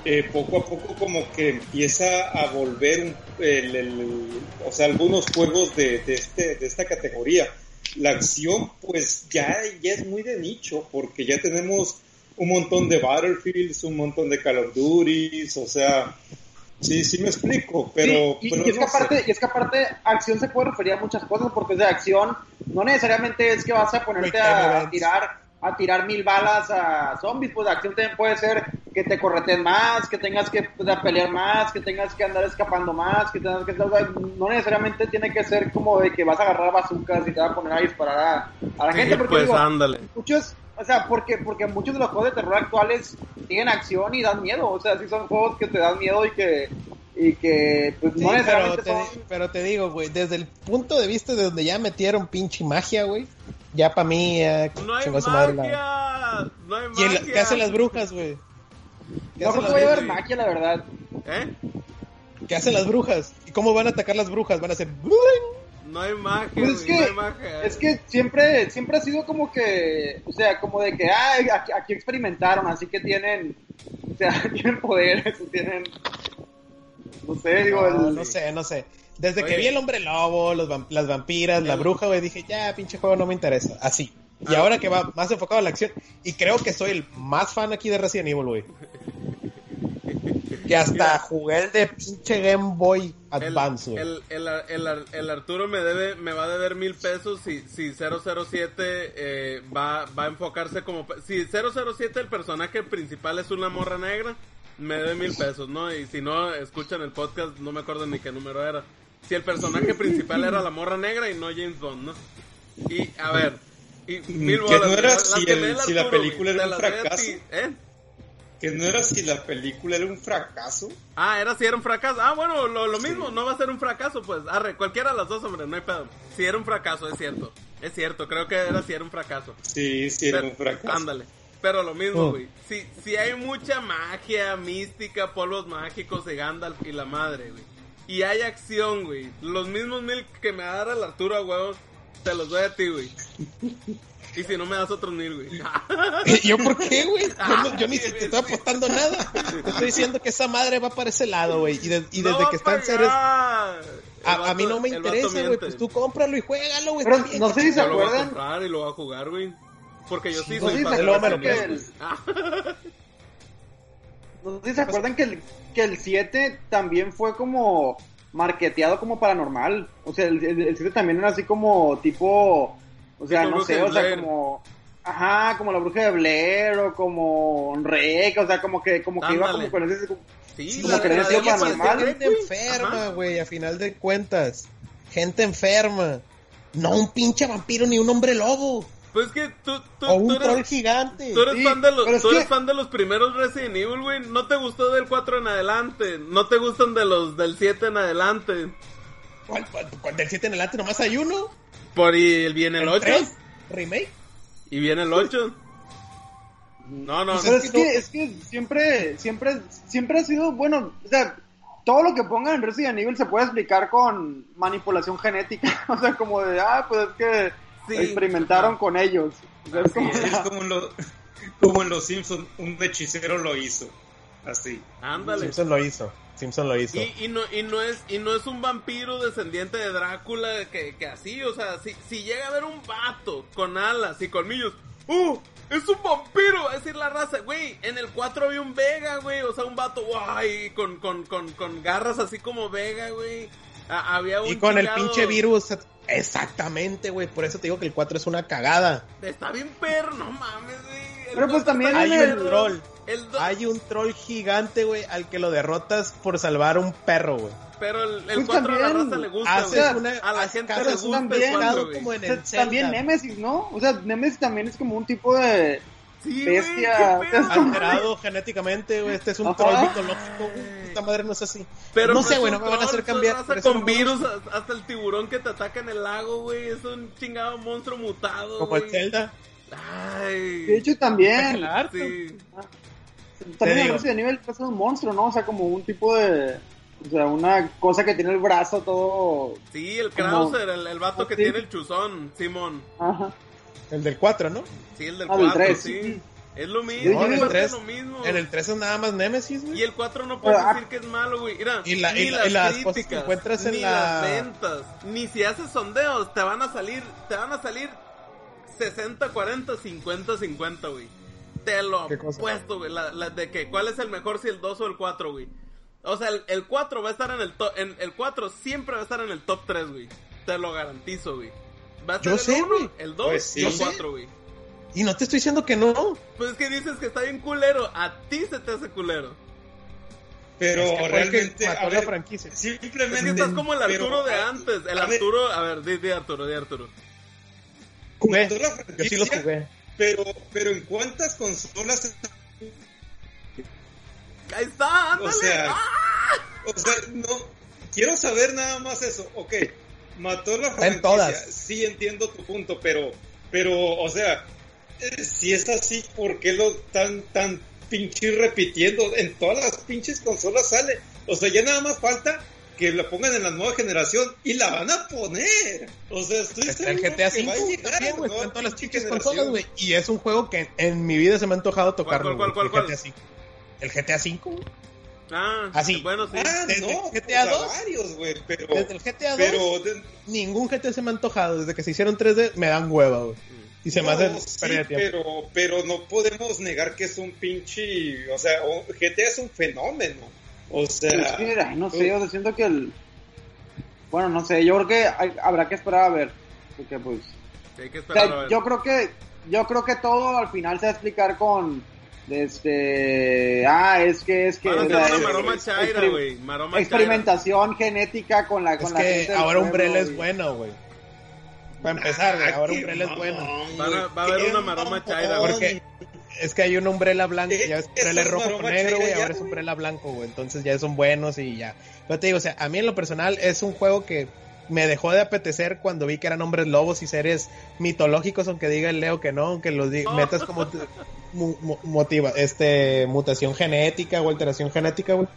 eh, poco a poco como que empieza a volver un- el, el- o sea, algunos juegos de, de, este, de esta categoría. La acción, pues ya, ya es muy de nicho, porque ya tenemos un montón de Battlefields, un montón de Call of Duty, o sea, sí, sí me explico, pero, Sí, y, pero y es que sé. aparte, y es que aparte, acción se puede referir a muchas cosas, porque de acción no necesariamente es que vas a ponerte a, tirar a tirar mil balas a zombies, pues de acción también puede ser que te correten más, que tengas que pues, a pelear más, que tengas que andar escapando más, que tengas que o sea, no necesariamente tiene que ser como de que vas a agarrar bazucas y te vas a poner a disparar a, a la Sí, gente, porque pues digo, ándale. muchos, o sea, porque, porque muchos de los juegos de terror actuales tienen acción y dan miedo, o sea, sí son juegos que te dan miedo y que, y que pues Sí, no pero, necesariamente te, son... pero te digo, güey, desde el punto de vista de donde ya metieron pinche magia, güey, ya para mí, ya No hay chingó a su madre la- magia. No hay ¿Y el- magia. qué hacen las brujas, güey? ¿Qué No creo que vaya a haber magia, la verdad. ¿Eh? ¿Qué hacen las brujas? ¿Y cómo van a atacar las brujas? Van a hacer... No hay magia, Pues es que, no hay magia. es que siempre, siempre ha sido como que, o sea, como de que, ah, aquí, aquí experimentaron, así que tienen, o sea, tienen poderes, tienen, no sé, digo, No, el- no sé, no sé. Desde Oye. que vi el hombre lobo, los vam- las vampiras, la bruja, güey, dije, ya, pinche juego no me interesa. Así. Y Ah. ahora que va más enfocado a la acción, y creo que soy el más fan aquí de Resident Evil, güey. Que hasta Mira. jugué el de pinche Game Boy Advance, el, el- el Arturo me debe me va a deber mil pesos si, si 007 eh, va, va a enfocarse como... Si 007 el personaje principal es una morra negra, me debe mil pesos, ¿no? Y si no, escuchan el podcast, no me acuerdo ni qué número era. Si el personaje principal era la morra negra y no James Bond, ¿no? Y, a ver... Y mil Mm, que bolas, no era las- si el- si la película era un fracaso. ti, ¿Eh? Que no era si la película era un fracaso. Ah, era si era un fracaso. Ah, bueno, lo, lo mismo, no va a ser un fracaso, pues. Arre, cualquiera de las dos, hombre, no hay pedo. Si era un fracaso, es cierto. Es cierto, creo que era si era un fracaso. Sí, sí era Pero- un fracaso. Ándale. Pero lo mismo, Oh. güey. Si, si hay mucha magia, mística, polvos mágicos de Gandalf y la madre, güey. Y hay acción, güey. Los mismos mil que me va a dar el Arturo a huevos, te los doy a ti, güey. Y si no me das otros mil, güey. ¿Yo por qué, güey? Yo, no- yo ni te estoy apostando nada. Te estoy diciendo que esa madre va para ese lado, güey. Y, de- y No desde que a está en serio... pagar. El A, a mí no me interesa, güey. Pues tú cómpralo y juégalo, güey. Pero no sé si se Yo lo voy a acuerdan, comprar y lo voy a jugar, güey. Porque yo sí no soy me lo acuerdan que el, Evil. Ah, no sé si se acuerdan que el, que el 7 también fue como marketeado como paranormal. O sea, el, el, el 7 también era así como tipo, o sea, no sé, o sea, como, ajá, como la bruja de Blair o como Rec, o sea, como que, como que iba como con ese, Sí, Como la- de- paranormal. gente enferma, güey, a final de cuentas. Gente enferma. No un pinche vampiro ni un hombre lobo. Pues es que tú, tú, O un tú troll eres, gigante. tú eres Sí, fan de los, tú eres que- fan de los primeros Resident Evil, güey. No te gustó del 4 en adelante. No te gustan de los del 7 en adelante. ¿Cuál, cuál- cuál- del 7 en adelante nomás hay uno. Por y viene el 8. tres? ¿Remake? Y viene el 8. No, no, Pero no. es que, es que siempre, siempre, siempre ha sido, bueno, o sea, todo lo que pongan en Resident Evil se puede explicar con manipulación genética. O sea, como de, ah, pues es que Sí. experimentaron con ellos. Es como, es. Es como en, lo- como en los Simpsons, un hechicero lo hizo. Así. Ándale. Simpson lo hizo. Simpson lo hizo. Y, y no y no es y no es un vampiro descendiente de Drácula que, que así, o sea, si, si llega a haber un vato con alas y colmillos, ¡uh! ¡Es un vampiro! Es decir, la raza, güey, en el 4 había un Vega, güey, o sea, un vato, guay, con, con, con, con garras así como Vega, güey. Ah, había un Y con el pinche virus. Exactamente, güey. Por eso te digo que el 4 es una cagada. Está bien perro, no mames, güey. Pero pues también Hay el- un troll. El do- Hay un troll gigante, güey, al que lo derrotas por salvar a un perro, güey. Pero el, el Pues 4 a la también raza le gusta, güey. una- A la gente le gusta también, el 4, Algo güey. como en O sea, también. Nemesis, ¿no? O sea, Nemesis también es como un tipo de... Sí, Bestia. Alterado genéticamente, güey. Este es un Ajá. troll mitológico, güey. Esta madre no es así. Pero no sé, güey, no me van a hacer cambiar. por con virus, hasta el tiburón que te ataca en el lago, güey. Es un chingado monstruo mutado, Como el. Zelda. Ay. De hecho, también... Claro. Sí. También. Resident Evil es un monstruo, ¿no? O sea, como un tipo de... O sea, una cosa que tiene el brazo todo... Sí, el Como- Krauser, el, el vato que Sí. tiene el chuzón, Simón. Ajá. El del 4, ¿no? Sí, el del Ah, del 4, tres, sí. Es lo mismo, No, en es el 3, lo mismo. en el 3 es nada más Nemesis, Y güey. el 4 no puedes ah, decir que es malo, güey. Mira, Y la- ni y la- las y las cosas que críticas, encuentras en ni la- las ventas, ni si haces sondeos, te van a salir, te van a salir 60, 40, 50, 50, güey. Te lo apuesto, güey. La, la de que cuál es el mejor, si el 2 o el 4, güey. O sea, el, el 4 va a estar en el top, en, el 4 siempre va a estar en el top 3, güey. Te lo garantizo, güey. Va a estar Yo el sé, 1, güey. el 2 Pues sí. y el Yo sé. 4, güey. Y no te estoy diciendo que no. Pues es que dices que está bien culero. A ti se te hace culero. Pero Es que realmente, mató a la ver, franquicia. simplemente. Es que estás como el pero, Arturo de a- antes. El a ver, Arturo, a ver, di, di Arturo, di Arturo. Jugué. la Yo sí los jugué. Pero, pero ¿en cuántas consolas? Ahí está, ándale. O sea, ¡Ah! o sea, no. Quiero saber nada más eso. Ok, mató la en franquicia. todas. Sí entiendo tu punto, pero, pero, o sea, eh, si es así, ¿por qué lo tan, tan pinche repitiendo? En todas las pinches consolas sale. O sea, ya nada más falta que la pongan en la nueva generación y la van a poner. O sea, estoy Está el seguro GTA V también, güey. la Está en nueva todas las pinche pinches consolas, güey. Y es un juego que en mi vida se me ha antojado tocarlo. cuál, cuál, el cuál? GTA V. El GTA V. Ah, Ah, sí. Bueno, sí. Ah, Desde no, GTA o sea, 2. varios, güey, pero, Desde el GTA 2, pero de- ningún GTA se me ha antojado. Desde que se hicieron 3D, me dan hueva, güey. Y se me No, hace sí, pérdida de tiempo. pero, pero no podemos negar que es un pinche, o sea, o- GTA es un fenómeno. O sea, que, ay, no sé, o sea, siento que el... Bueno, no sé, yo creo que hay- habrá que esperar a ver. Porque pues... Hay que o esperar a sea, ver. yo creo que... Yo creo que todo al final se va a explicar con... Este... Ah, es que es que... Van a o hacer sea, una es- maroma es- chaira, chaira. Experimentación genética con la, con Es la gente que del ahora Umbrella es bueno, güey. Para empezar, güey, ah, ahora Umbrella es bueno. va a haber una maroma chaira, güey. Porque es que hay una Umbrella blanca, ya ves, Eh, Umbrella es rojo con negro, güey, ya, ahora es. Umbrella blanco, güey. Entonces ya son buenos y ya. Pero te digo, o sea, a mí en lo personal es un juego que me dejó de apetecer cuando vi que eran hombres lobos y seres mitológicos, aunque diga el Leo que no, aunque los Oh. metas como mu- motiva, este, mutación genética o alteración genética, güey.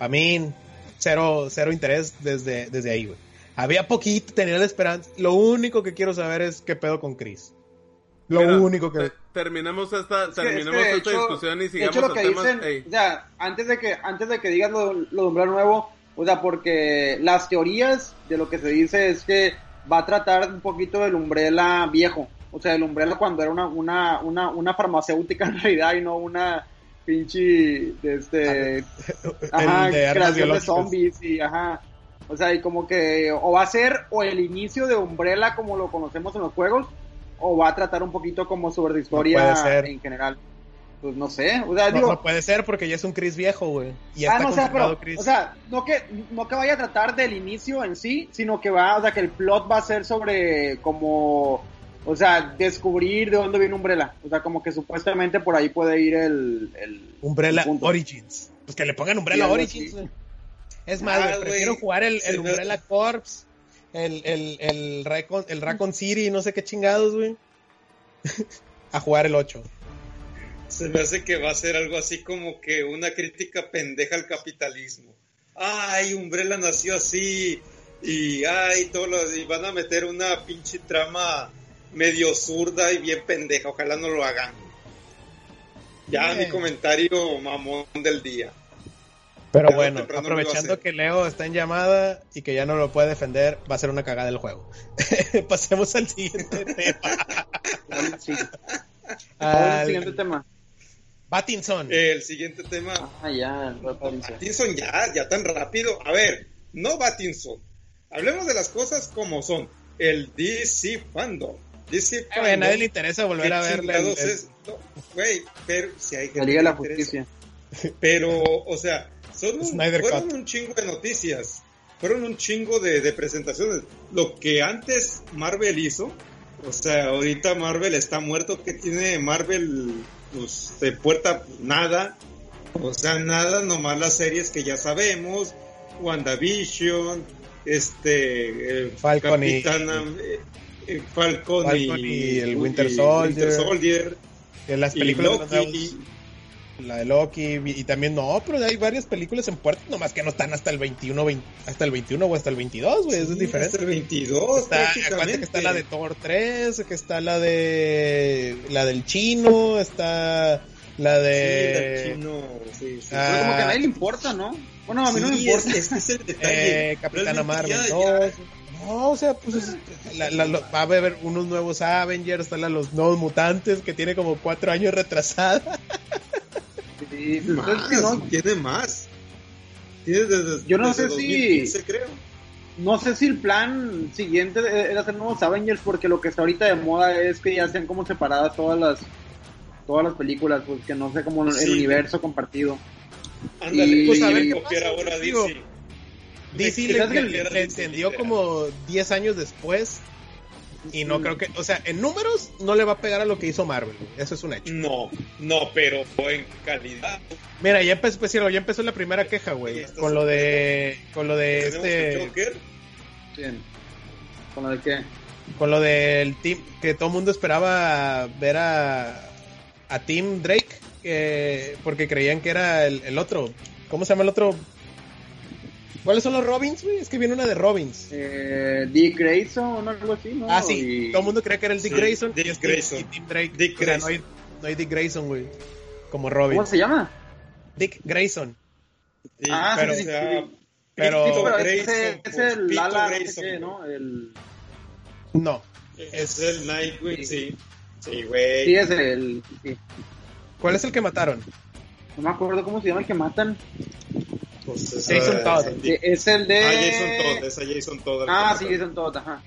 A mí, cero, cero interés desde, desde ahí, güey. Había poquito, tenía la esperanza. Lo único que quiero saber es qué pedo con Chris. Lo Mira, único que... te- terminemos esta, Es que- terminemos es que, esta hecho- discusión y sigamos hecho, lo que tema. dicen, o sea, antes de que, antes de que digas lo, lo de Umbrella nuevo, o sea, porque las teorías de lo que se dice es que va a tratar un poquito del Umbrella viejo, o sea, el Umbrella cuando era una, una, una, una farmacéutica en realidad y no una pinche, este, ajá, el de creación de zombies y ajá. O sea, y como que o va a ser o el inicio de Umbrella como lo conocemos en los juegos, o va a tratar un poquito como sobre la historia ser. en general. Pues no sé, o sea, No, digo, no puede ser porque ya es un Chris viejo, güey. Y ah, está no, o sea, pero, Chris. o sea, no que, no que vaya a tratar del inicio en sí, sino que va, o sea, que el plot va a ser sobre como, o sea, descubrir de dónde viene Umbrella. O sea, como que supuestamente por ahí puede ir el, el Umbrella el. Origins. Pues que le pongan Umbrella Sí, Origins, así. güey. Es más, Ah, güey, prefiero jugar el, el Umbrella Corps, el, el, el, Raccoon, el Raccoon City, no sé qué chingados, güey. a jugar el 8. Se me hace que va a ser algo así como que una crítica pendeja al capitalismo. Ay, Umbrella nació así. Y ay, todo lo, y van a meter una pinche trama medio zurda y bien pendeja. Ojalá no lo hagan. Ya Bien. mi comentario mamón del día. Pero bueno, aprovechando que Leo está en llamada y que ya no lo puede defender, va a ser una cagada el juego. Pasemos al siguiente tema. Sí. ¿Cuál es el Al siguiente tema? Batinson. El siguiente tema. Ah, ya. Batinson ya, ya tan rápido. A ver, no Batinson. Hablemos de las cosas como son. El DC Fandom. DC Ay, güey, a nadie le interesa volver ¿Qué a verla. chingados el- es? No, Güey, pero si hay gente La Liga de la. Justicia. Pero, o sea, son un- fueron Cut. un chingo de noticias, fueron un chingo de, de presentaciones. Lo que antes Marvel hizo, o sea, ahorita Marvel está muerto, que tiene Marvel pues, de puerta nada, o sea, nada, nomás las series que ya sabemos, WandaVision, este, eh, Falcon y- Capitana, eh, Falcon, Falcon y, y el Winter Soldier. Winter Soldier, que las y películas Loki, nuevas- la de Loki y, también no, pero hay varias películas en puerta, nomás que no están hasta el 21, 20 hasta el 21 o hasta el 22, güey, eso es Sí, diferente. hasta el 22, Está, que está la de Thor 3, que está la de la del chino, está la Sí, de el chino, sí, sí. Ah, Pero como que a nadie le importa, ¿no? Bueno, a mí no me Sí, importa. Es, es es el detalle. eh, Capitana Marvel ya- 2. No, o sea, pues es- la- la- lo- va a haber unos nuevos Avengers, están la- los nuevos mutantes que tiene como cuatro años retrasada. Sí, pues, más, no, tiene más. Tiene desde, Yo no desde sé si- 2015, creo. no sé si el plan siguiente era hacer nuevos Avengers porque lo que está ahorita de moda es que ya sean como separadas todas las todas las películas, pues que no sea como el universo compartido. Ándale, Y- pues a ver qué copiar ahora Digo, DC. DC le, le- que le literal. como 10 años después y no creo que, o sea, en números no le va a pegar a lo que hizo Marvel, eso es un hecho. No, no, pero en calidad. Mira, ya empezó, pues, ya empezó la primera queja, güey, con lo de con lo de este Joker. Bien. ¿Con lo de qué? con lo del team que todo el mundo esperaba ver a a Tim Drake que- porque creían que era el, el otro. ¿Cómo se llama el otro? ¿Cuáles son los Robins, güey? Es que viene una de Robins. Eh, Dick Grayson o algo así, ¿no? Ah, sí, Y- todo el mundo cree que era el Dick Sí, Grayson Dick y es Tim- Grayson. y Tim Drake. Dick O sea, no, hay, Grayson. no hay Dick Grayson, güey. Como Robin. ¿Cómo se llama? Dick Grayson. Sí, Ah, pero- sí, sí, o sea, sí. pero- Sí, pero Grayson, ese es pues, el Pito Lala, no sé Grayson, qué. ¿no? El... No. Es el Nightwing, Sí. sí. Sí, güey. Sí, es el... sí. ¿Cuál es el que mataron? No me acuerdo cómo se llama el que matan. Pues es, Jason eh, Todd. es el- Es el de... Ah, Jason Todd, es a Jason Todd. Ah, sí. Jason Todd, ajá.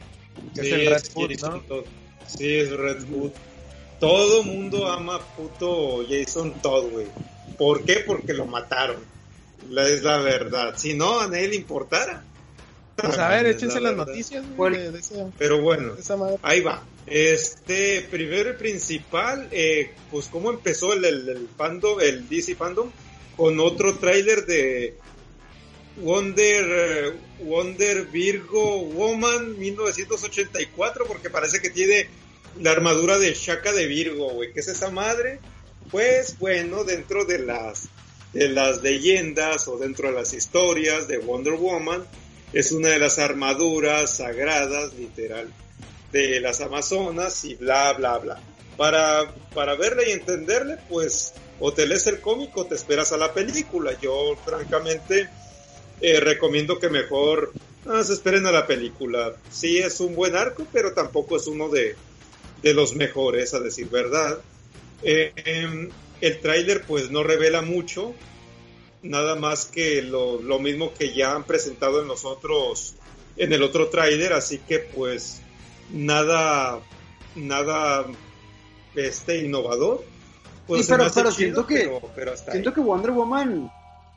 Es Sí, el Red es ¿no? Todd. Sí, es Red Hood. Todo mundo ama puto Jason Todd, güey. ¿Por qué? Porque lo mataron. La, es la verdad. Si no, a nadie le importara. Pues a ver, Es échense la las verdad. noticias güey, Pero bueno, de esa madre. ahí va. Este, primero y principal, eh, pues cómo empezó el, el, el fandom, el DC fandom, con otro tráiler de Wonder, eh, Wonder Virgo Woman 1984, porque parece que tiene la armadura de Shaka de Virgo, güey. ¿Qué es esa madre? Pues bueno, dentro de las de las leyendas o dentro de las historias de Wonder Woman, es una de las armaduras sagradas, literal, de las Amazonas y bla, bla, bla. Para, para verla y entenderle, pues, o te lees el cómic o te esperas a la película. Yo, francamente, eh, recomiendo que mejor ah, se esperen a la película. Sí es un buen arco, pero tampoco es uno de, de los mejores, a decir verdad. Eh, em, el tráiler pues no revela mucho, nada más que lo, lo mismo que ya han presentado en los otros, en el otro tráiler, así que pues nada, nada este innovador. Pues Sí, pero- hace pero chido, siento que- pero- pero hasta Siento ahí. que Wonder Woman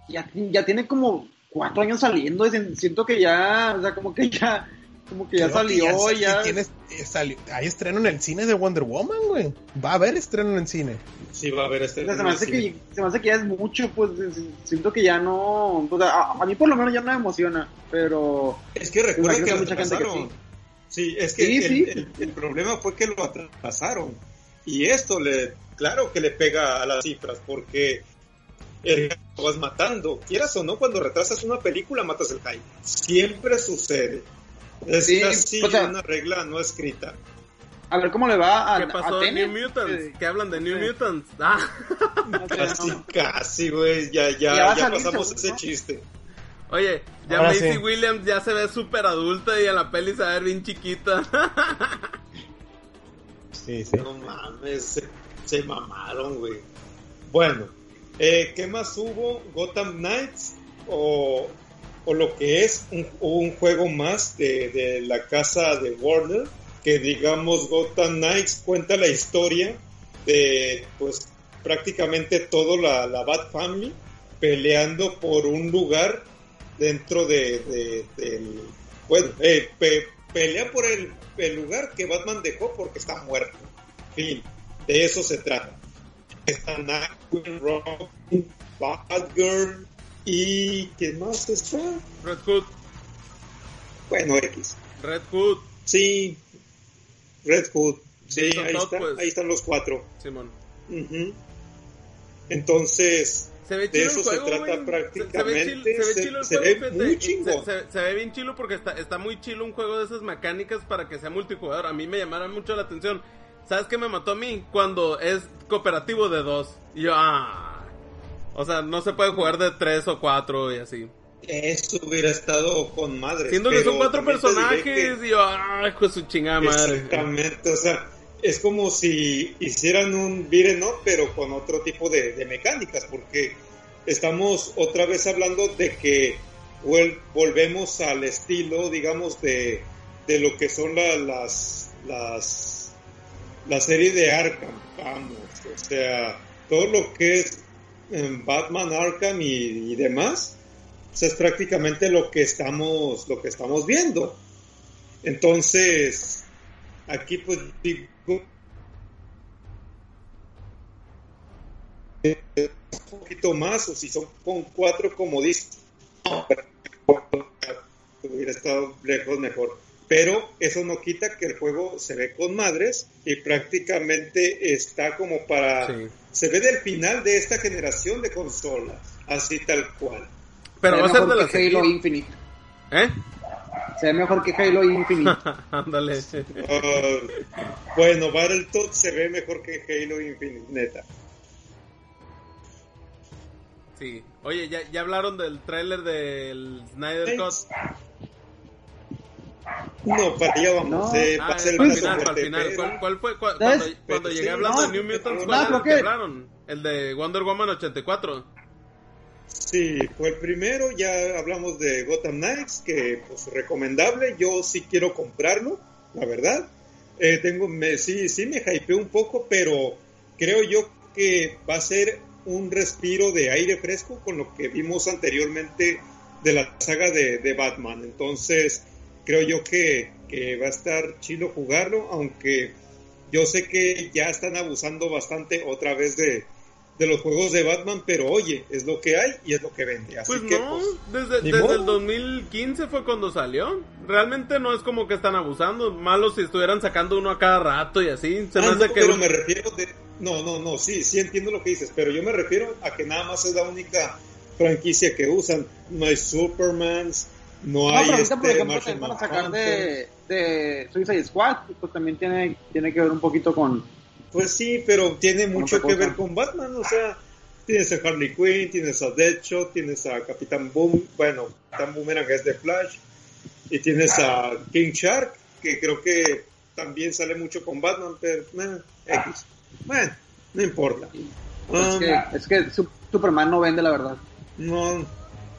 ya, ya tiene como cuatro años saliendo. y Siento que ya, o sea, como que ya, como que ya Creo salió, sa- ya. tienes- eh, salió- hay estreno en el cine de Wonder Woman, güey. Va a haber estreno en el cine. Sí, va a haber este. O sea, se, me hace que, se me hace que ya es mucho, pues si- siento que ya no. o sea, a, a mí por lo menos ya no me emociona, pero. Es que recuerda que lo mucha gente que. Sí, es que Sí, el, sí. el- el problema fue que lo atrasaron. Y esto le, claro que le pega a las cifras, porque el lo vas matando. Quieras o no, cuando retrasas una película, matas el hype. Siempre sucede. Es Sí, casi o sea- una regla no escrita. A ver cómo le va a. ¿Qué pasó a en Tenet? New Mutants? Eh, ¿Qué hablan de New sí. Mutants? Ah, Casi, casi, güey. Ya, ya, Ya pasamos ese ¿no? chiste. oye, ya Ahora Macy sí. Williams ya se ve súper adulta y en la peli se va a ver bien chiquita. Sí, sí. No mames, se mamaron, güey. Bueno, eh, ¿qué más hubo? Gotham Knights o, o lo que es un, un juego más de, de la casa de Warner que digamos Gotham Knights cuenta la historia de pues prácticamente todo la, la Bat Family peleando por un lugar dentro de, de- del bueno eh, pe- pelea por el, el lugar que Batman dejó porque está muerto fin de eso se trata está Nightwing, Robin, Batgirl y ¿quién más está? Red Hood, bueno X Red Hood, sí Red Hood sí ahí Todd, está pues. ahí están los cuatro Simón. Entonces Se ve De eso el se juego, trata güey. Se- prácticamente, Se, ve chilo, se ve se- el se juego, muy chingón. Se ve bien chilo porque está, está muy chilo un juego de esas mecánicas para que sea multijugador. A mí me llamaron mucho la atención. ¿Sabes qué me mató a mí? Cuando es cooperativo de dos. Y yo, ah. O sea, no se puede jugar de tres o cuatro y así. Eso hubiera estado con madre. Siendo que son cuatro personajes y yo, ah, de su chingada madre. Exactamente, o sea, es como si hicieran un beat'em up, pero con otro tipo de, de mecánicas, porque estamos otra vez hablando de que vuel- volvemos al estilo, digamos, de, de lo que son la- las, las, la serie de Arkham, vamos, o sea, todo lo que es em, Batman Arkham y, demás, sea, es prácticamente lo que estamos, lo que estamos viendo. Entonces, aquí pues digo un poquito más, o si son con cuatro como dices, hubiera estado lejos mejor. Pero eso no quita que el juego se ve con madres y prácticamente está como para... Sí. Se ve del final de esta generación de consolas, así tal cual. Pero se va a ser de la que Halo. Infinite. ¿Eh? Se ve mejor que Halo Infinite. Ándale. Ah, bueno, Battletoads se ve mejor que Halo Infinite, neta. Sí. Oye, ¿ya, ya hablaron del tráiler del Snyder Cut. No, para allá vamos. No. eh, Ah, el para el paso final, para el final. pero- ¿Cuál, cuál fue? Cuando, cuando Pero llegué sí, hablando no, de New Mutants, no, ¿cuál era el creo que que- hablaron? El de Wonder Woman 84. Sí, fue el primero. Ya hablamos de Gotham Knights, que pues recomendable. Yo sí quiero comprarlo, la verdad. Eh, tengo, me, sí, sí me hypeé un poco, pero creo yo que va a ser un respiro de aire fresco con lo que vimos anteriormente de la saga de, de Batman. Entonces, creo yo que, que va a estar chilo jugarlo, aunque yo sé que ya están abusando bastante otra vez de, de los juegos de Batman, pero oye, es lo que hay y es lo que vende. Así Pues que, no, pues, desde, desde el 2015 fue cuando salió. Realmente no es como que están abusando. Malo si estuvieran sacando uno a cada rato y así. Se me Ah, hace no, que... pero me refiero de... No, no, no, sí, sí entiendo lo que dices, pero yo me refiero a que nada más es la única franquicia que usan. No hay Supermans, no, No, hay pero este por ejemplo, también van a sacar de, de Suicide Squad, pues también tiene, tiene que ver un poquito con... Pues sí, pero tiene mucho que ver con Batman, o sea, tienes a Harley Quinn, tienes a Deadshot, tienes a Capitán Boom, bueno, Capitán Boomerang es de Flash, y tienes a King Shark, que creo que también sale mucho con Batman, pero eh, X. Bueno, no importa. Es Um, que, es que Su- Superman no vende, la verdad. no,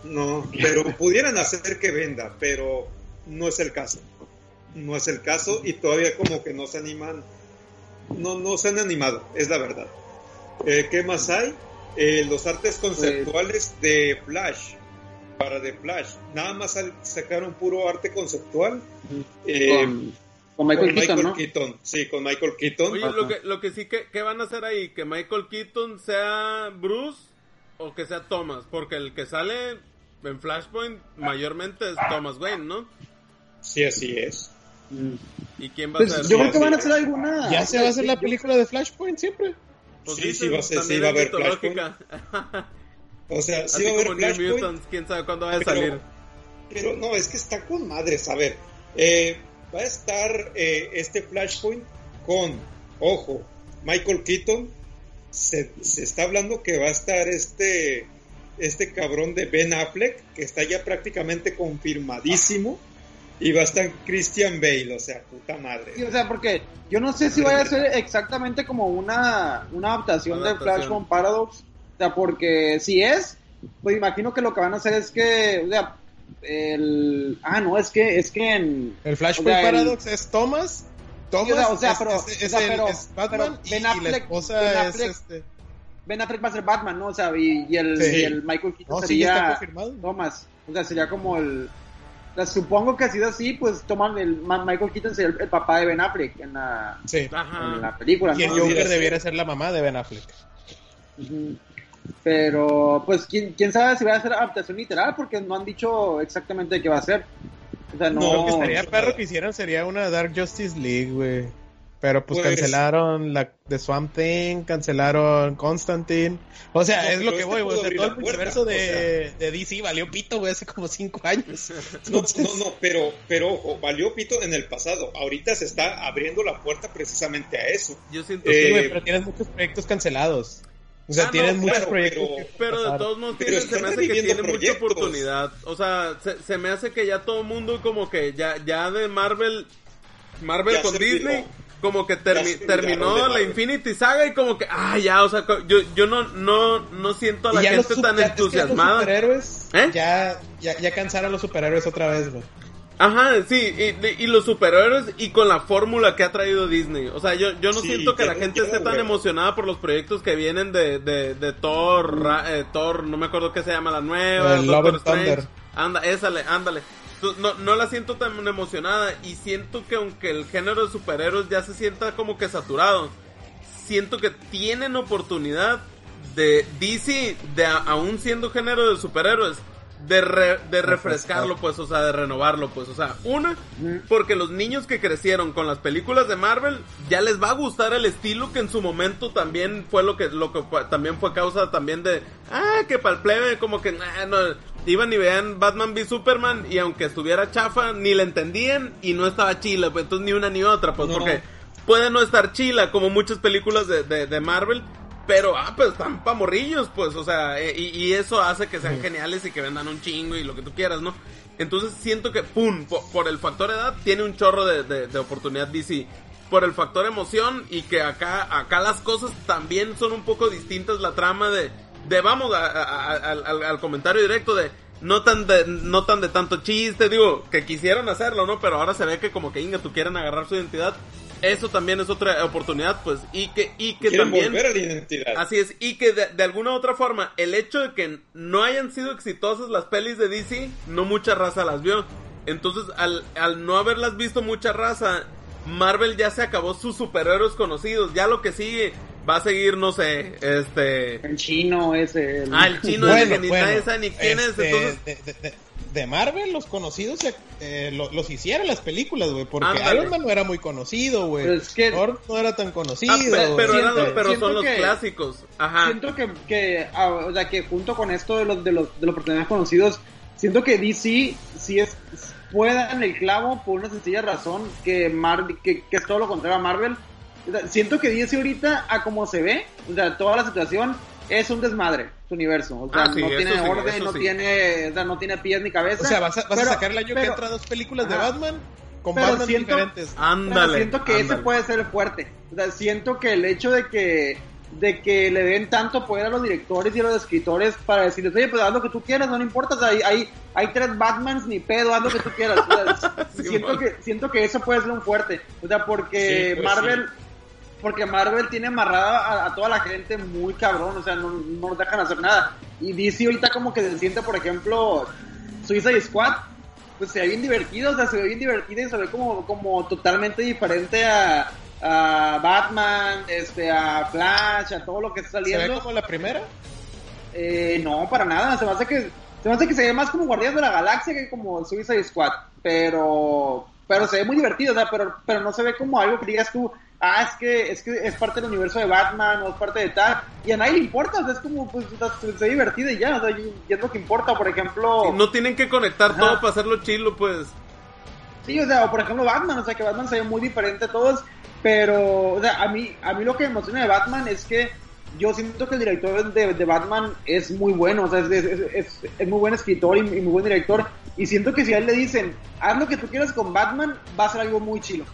no, pero pudieran hacer que venda, pero no es el caso. No es el caso y todavía como que no se animan, no, no se han animado, es la verdad. Eh, ¿Qué más hay? Eh, los artes conceptuales de Flash, para de Flash. Nada más sacaron puro arte conceptual. eh, con, con Michael con Keaton, ¿no? Keaton, Sí, con Michael Keaton. Oye, lo que, lo que sí que, que van a hacer ahí, que Michael Keaton sea Bruce o que sea Thomas, porque el que sale en Flashpoint mayormente es Thomas Wayne, ¿no? Sí, así es. ¿Y quién va Pues a ser? yo creo que van a hacer alguna... Ya se va a hacer la película de Flashpoint siempre. Pues Sí, sí va a ser- sí va a haber mitológica. O sea, sí Así va a haber como New Flashpoint. Mutants, quién sabe cuándo va a salir. Pero no, es que está con madres. A ver, eh, va a estar eh, este Flashpoint con, ojo, Michael Keaton. Se, se está hablando que va a estar este, este cabrón de Ben Affleck, que está ya prácticamente confirmadísimo. Y va a estar Christian Bale, o sea, puta madre. Sí, o sea, porque yo no sé si vaya a ser exactamente como una, una adaptación, Adaptación. de Flashpoint Paradox. O sea, porque si es, pues imagino que lo que van a hacer es que, o sea, el... Ah, no, es que, es que en... El Flashpoint O sea, el- Paradox es Thomas Thomas o sea, pero- es- es o sea, el- pero- es Batman pero y, Ben y la Affleck- esposa Ben es Affleck- este. Ben Affleck va a ser Batman, ¿no? O sea, y, y el, Sí. y el Michael Keaton No, sí, sería confirmado. Thomas. O sea, sería como el... o sea, supongo que ha sido así, pues toman el Michael Keaton sería el, el papá de Ben Affleck en la, Sí. en la película, Y el ¿no? Joker sí. debiera ser la mamá de Ben Affleck. Pero, pues, ¿quién, quién sabe si va a ser adaptación literal, porque no han dicho exactamente qué va a ser. O sea, no... No, Lo que estaría perro que hicieran sería una Dark Justice League, güey. Pero pues, Pues- cancelaron la de Swamp Thing, cancelaron Constantine. O sea, No, es lo que este voy, güey. O sea, todo el puerta, universo o de, de DC valió pito, güey, hace como cinco años. No, Entonces, no, no, pero, pero ojo, valió pito en el pasado. Ahorita se está abriendo la puerta precisamente a eso. Yo siento Eh, sí, que... güey, pero tienes muchos proyectos cancelados. O sea, Ah, no, tienes muchos claro, proyectos. pero- Pero de todos modos Pero tiene- se me hace que tiene mucha oportunidad. O sea, se, se me hace que ya todo el mundo como que ya, ya de Marvel, Marvel Ya con Disney, como que termi- terminó la. Infinity Saga y como que, ah, ya, o sea, yo, yo no, no, no siento a la gente tan ya- es que ya los entusiasmada. superhéroes, ¿Eh? ya, ya, ya cansaron los superhéroes otra vez, güey. Ajá, sí, y, y los superhéroes y con la fórmula que ha traído Disney. O sea, yo, yo no Sí, siento que la gente esté tan emocionada por los proyectos que vienen de, de, de Thor, Ra- eh, Thor, no me acuerdo qué se llama la nueva, El Love and. Thunder. Anda, ésale, ándale. No, no la siento tan emocionada y siento que aunque el género de superhéroes ya se sienta como que saturado, siento que tienen oportunidad de DC, de a- aún siendo género de superhéroes, de, re- de refrescarlo, pues, o sea, de renovarlo, pues, o sea, una, porque los niños que crecieron con las películas de Marvel ya les va a gustar el estilo que en su momento también fue lo que, lo que fue- también fue causa también de, ah, que para el plebe, como que, no, iban y veían Batman v Superman y aunque estuviera chafa, ni le entendían y no estaba chila, pues entonces ni una ni otra, pues, No. porque puede no estar chila como muchas películas de, de, de Marvel. Pero, ah, pues están pa' morrillos, pues, o sea, eh, y, y eso hace que sean geniales y que vendan un chingo y lo que tú quieras, ¿no? Entonces siento que, pum, po- por, el factor edad, tiene un chorro de, de- de oportunidad DC. Por el factor emoción y que acá, acá las cosas también son un poco distintas, la trama de, de vamos a- a- a- al, al- al comentario directo de, no tan de, no tan de tanto chiste, digo, que quisieron hacerlo, ¿no? Pero ahora se ve que como que Inga, tú quieren agarrar su identidad. Eso también es otra oportunidad, pues, y que, y que Quieren también... volver a la identidad. Así es, y que de, de alguna u otra forma, el hecho de que no hayan sido exitosas las pelis de DC, no mucha raza las vio. Entonces, al, al no haberlas visto mucha raza, Marvel ya se acabó sus superhéroes conocidos. Ya lo que sigue va a seguir, no sé, este... El chino ese. el- Ah, el chino ese que ni nadie sabe ni quién es. este, Entonces, de, de- de- de Marvel, los conocidos eh, lo- los hicieron las películas, güey. Porque Ándale. Iron Man no era muy conocido, güey. Pero es que- Thor no era tan conocido. ah, pe- pero, eran los- Siento- pero son los que- clásicos. Ajá. Siento que, que ah, o sea, que junto con esto de los, de los, de los personajes conocidos, siento que DC sí es, puede dar en el clavo por una sencilla razón que, Mar, que, que es todo lo contrario a Marvel. O sea, siento que DC ahorita, a como se ve, o sea, toda la situación es un desmadre, su universo. O sea, Ah, sí, no tiene sí, orden, no sí. tiene, o sea, no tiene pies ni cabeza. O sea, vas a, vas a Pero- sacar el año que pero- entra dos películas de Ajá. Batman con Pero Batman siento- diferentes. Ándale. Siento que ándale. ese puede ser fuerte. O sea, siento que el hecho de que de que le den tanto poder a los directores y a los escritores para decirles, oye, pues haz lo que tú quieras, no le importa, o sea, hay, hay, hay tres Batmans, ni pedo, haz lo que tú quieras. O sea, Sí, siento, man. que, siento que eso puede ser un fuerte. O sea, porque Sí, pues, Marvel... Porque Marvel tiene amarrada a, a toda la gente muy cabrón, o sea, no, no nos dejan hacer nada. Y DC ahorita como que se siente, por ejemplo, Suicide Squad, pues se ve bien divertido, o sea, se ve bien divertido y se ve como, como totalmente diferente a, a Batman, este, a Flash, a todo lo que está ¿Se ve saliendo. como la primera? Eh, no, para nada, se me hace que se me hace que se ve más como Guardianes de la Galaxia que como Suicide Squad, pero pero se ve muy divertido, o sea, pero pero no se ve como algo que digas tú, ah, es que es que es parte del universo de Batman o es parte de tal y a nadie le importa, o sea, es como pues se ve divertido y ya, o sea, y, y es lo que importa, por ejemplo, No tienen que conectar Ajá. todo para hacerlo chilo, pues. Sí, o sea, o por ejemplo Batman, o sea, que Batman se ve muy diferente a todos, pero, o sea, a mí, a mí lo que me emociona de Batman es que yo siento que el director de, de Batman es muy bueno, o sea, es, es, es- es muy buen escritor y, y muy buen director, y siento que si a él le dicen, haz lo que tú quieras con Batman, va a ser algo muy chilo.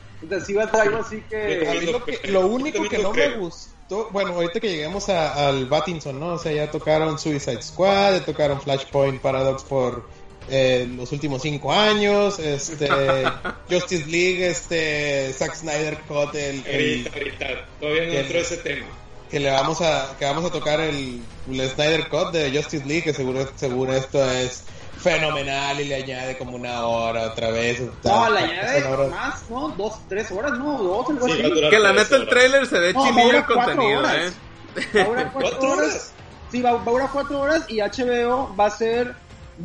Sí va a algo así A que... mí lo, que- lo único que no me gustó, bueno, ahorita que lleguemos a- al Battinson, ¿no? O sea, ya tocaron Suicide Squad, ya tocaron Flashpoint Paradox por eh, los últimos cinco años, este, Justice League, este, Zack Snyder Cut, el, el- Ahorita, ahorita, todavía no entró ese tema. que le vamos a, que vamos a tocar el, el Snyder Cut de Justice League, que seguro, seguro esto es fenomenal y le añade como una hora otra vez. No, Está- está añade más, ¿no? Dos, tres horas, no, dos, algo Sí, así. Que la neta el trailer se ve No, el contenido, horas. eh. Va a durar cuatro ¿Cuatro horas. horas? Sí, va, va a durar cuatro horas y HBO va a ser,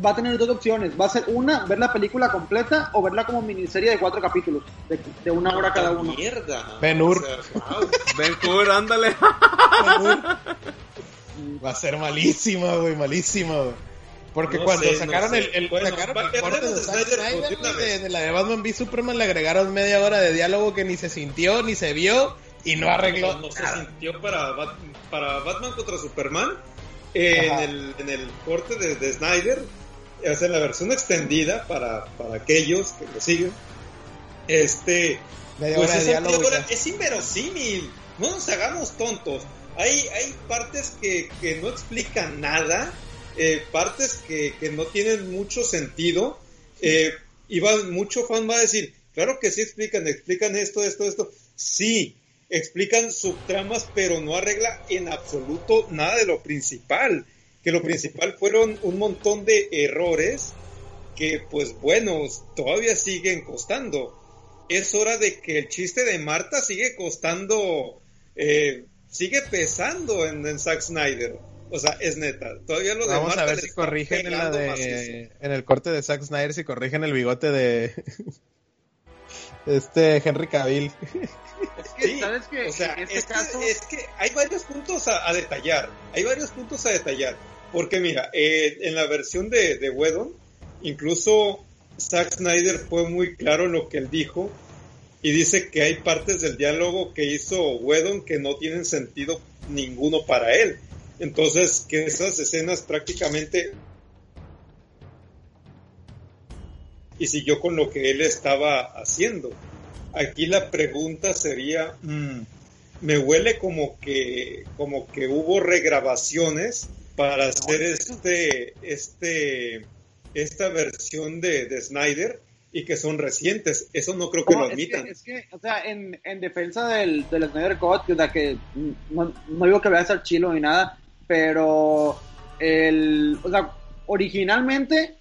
va a tener dos opciones. Va a ser una, ver la película completa o verla como miniserie de cuatro capítulos, de, de una hora cada uno. Mierda. Ben Hur. O sea, wow. Vancouver, ándale. Va a ser malísima, güey, malísima, güey. Porque No cuando sé, sacaron el, el- Bueno, sacaron el corte de Zack Snyder, de la de Batman v Superman le agregaron media hora de diálogo que ni se sintió ni se vio y no arregló No, no se sintió para, Bat- para Batman contra Superman eh, en, el, en el corte de, de Snyder, o sea, en la versión extendida para, para aquellos que lo siguen. Este, Media pues hora de diálogo. hora es inverosímil. No nos hagamos tontos. Hay, hay partes que, que no explican nada, eh, partes que, que no tienen mucho sentido. eh, y va, mucho fan va a decir, claro que sí explican, explican esto, esto, esto. Sí, explican subtramas, pero no arregla en absoluto nada de lo principal. Que lo principal fueron un montón de errores que, pues bueno, todavía siguen costando es hora de que el chiste de Marta sigue costando, eh, sigue pesando en, en Zack Snyder. O sea, es neta. Todavía lo de Vamos Marta a ver si corrigen en la de en el corte de Zack Snyder si corrigen el bigote de este Henry Cavill. Es que, Sí, ¿sabes qué? o sea, este es, que- caso, es que hay varios puntos a, a detallar. Hay varios puntos a detallar. Porque mira, eh, en la versión de, de Whedon, incluso Zack Snyder fue muy claro en lo que él dijo. Y dice que hay partes del diálogo que hizo Whedon que no tienen sentido ninguno para él. Entonces, que esas escenas prácticamente y siguió con lo que él estaba haciendo. Aquí la pregunta sería, mm, me huele como que como que hubo regrabaciones para hacer este este esta versión de, de Snyder y que son recientes. Eso no creo que No, lo es que, admitan. es que, o sea, en, en defensa del, del Snyder Cut, o sea, que no, no digo que vaya a ser chilo ni nada, pero el, o sea, originalmente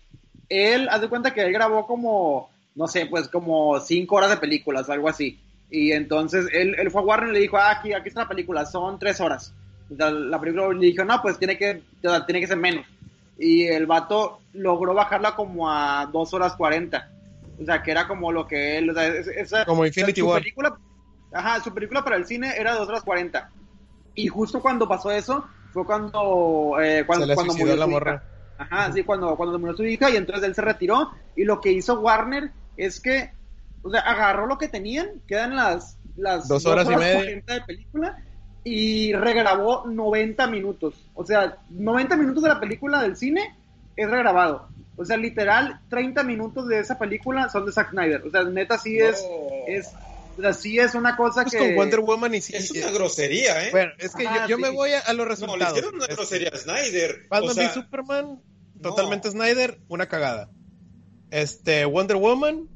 él, haz de cuenta que él grabó como, no sé, pues como cinco horas de películas, algo así. Y entonces él, él fue a Warner y le dijo, ah, aquí, aquí está la película, son tres horas. Sea, la película le dijo, no, pues tiene que, tiene que ser menos. Y el vato logró bajarla como a dos horas cuarenta. O sea, que era como lo que él, o sea, es- esa, Como Infinity su War. película, ajá, su película para el cine era dos horas cuarenta. Y justo cuando pasó eso, fue cuando, eh, cuando, Se le cuando la su morra. hija. Ajá, sí, cuando, cuando murió su hija y entonces él se retiró. Y lo que hizo Warner es que, o sea, agarró lo que tenían, quedan las, las Dos horas y media. 40 de película y regrabó 90 minutos. O sea, 90 minutos de la película del cine es regrabado. O sea, literal, 30 minutos de esa película son de Zack Snyder. O sea, neta sí es, No. Sí es una cosa Pues que... con Wonder Woman y sí. Es una grosería, ¿eh? Bueno, es que yo, yo me voy a, a los no, le resultados. hicieron una Este, grosería a Snyder. Batman o sea, v Superman, no. totalmente Snyder, una cagada. Este, Wonder Woman,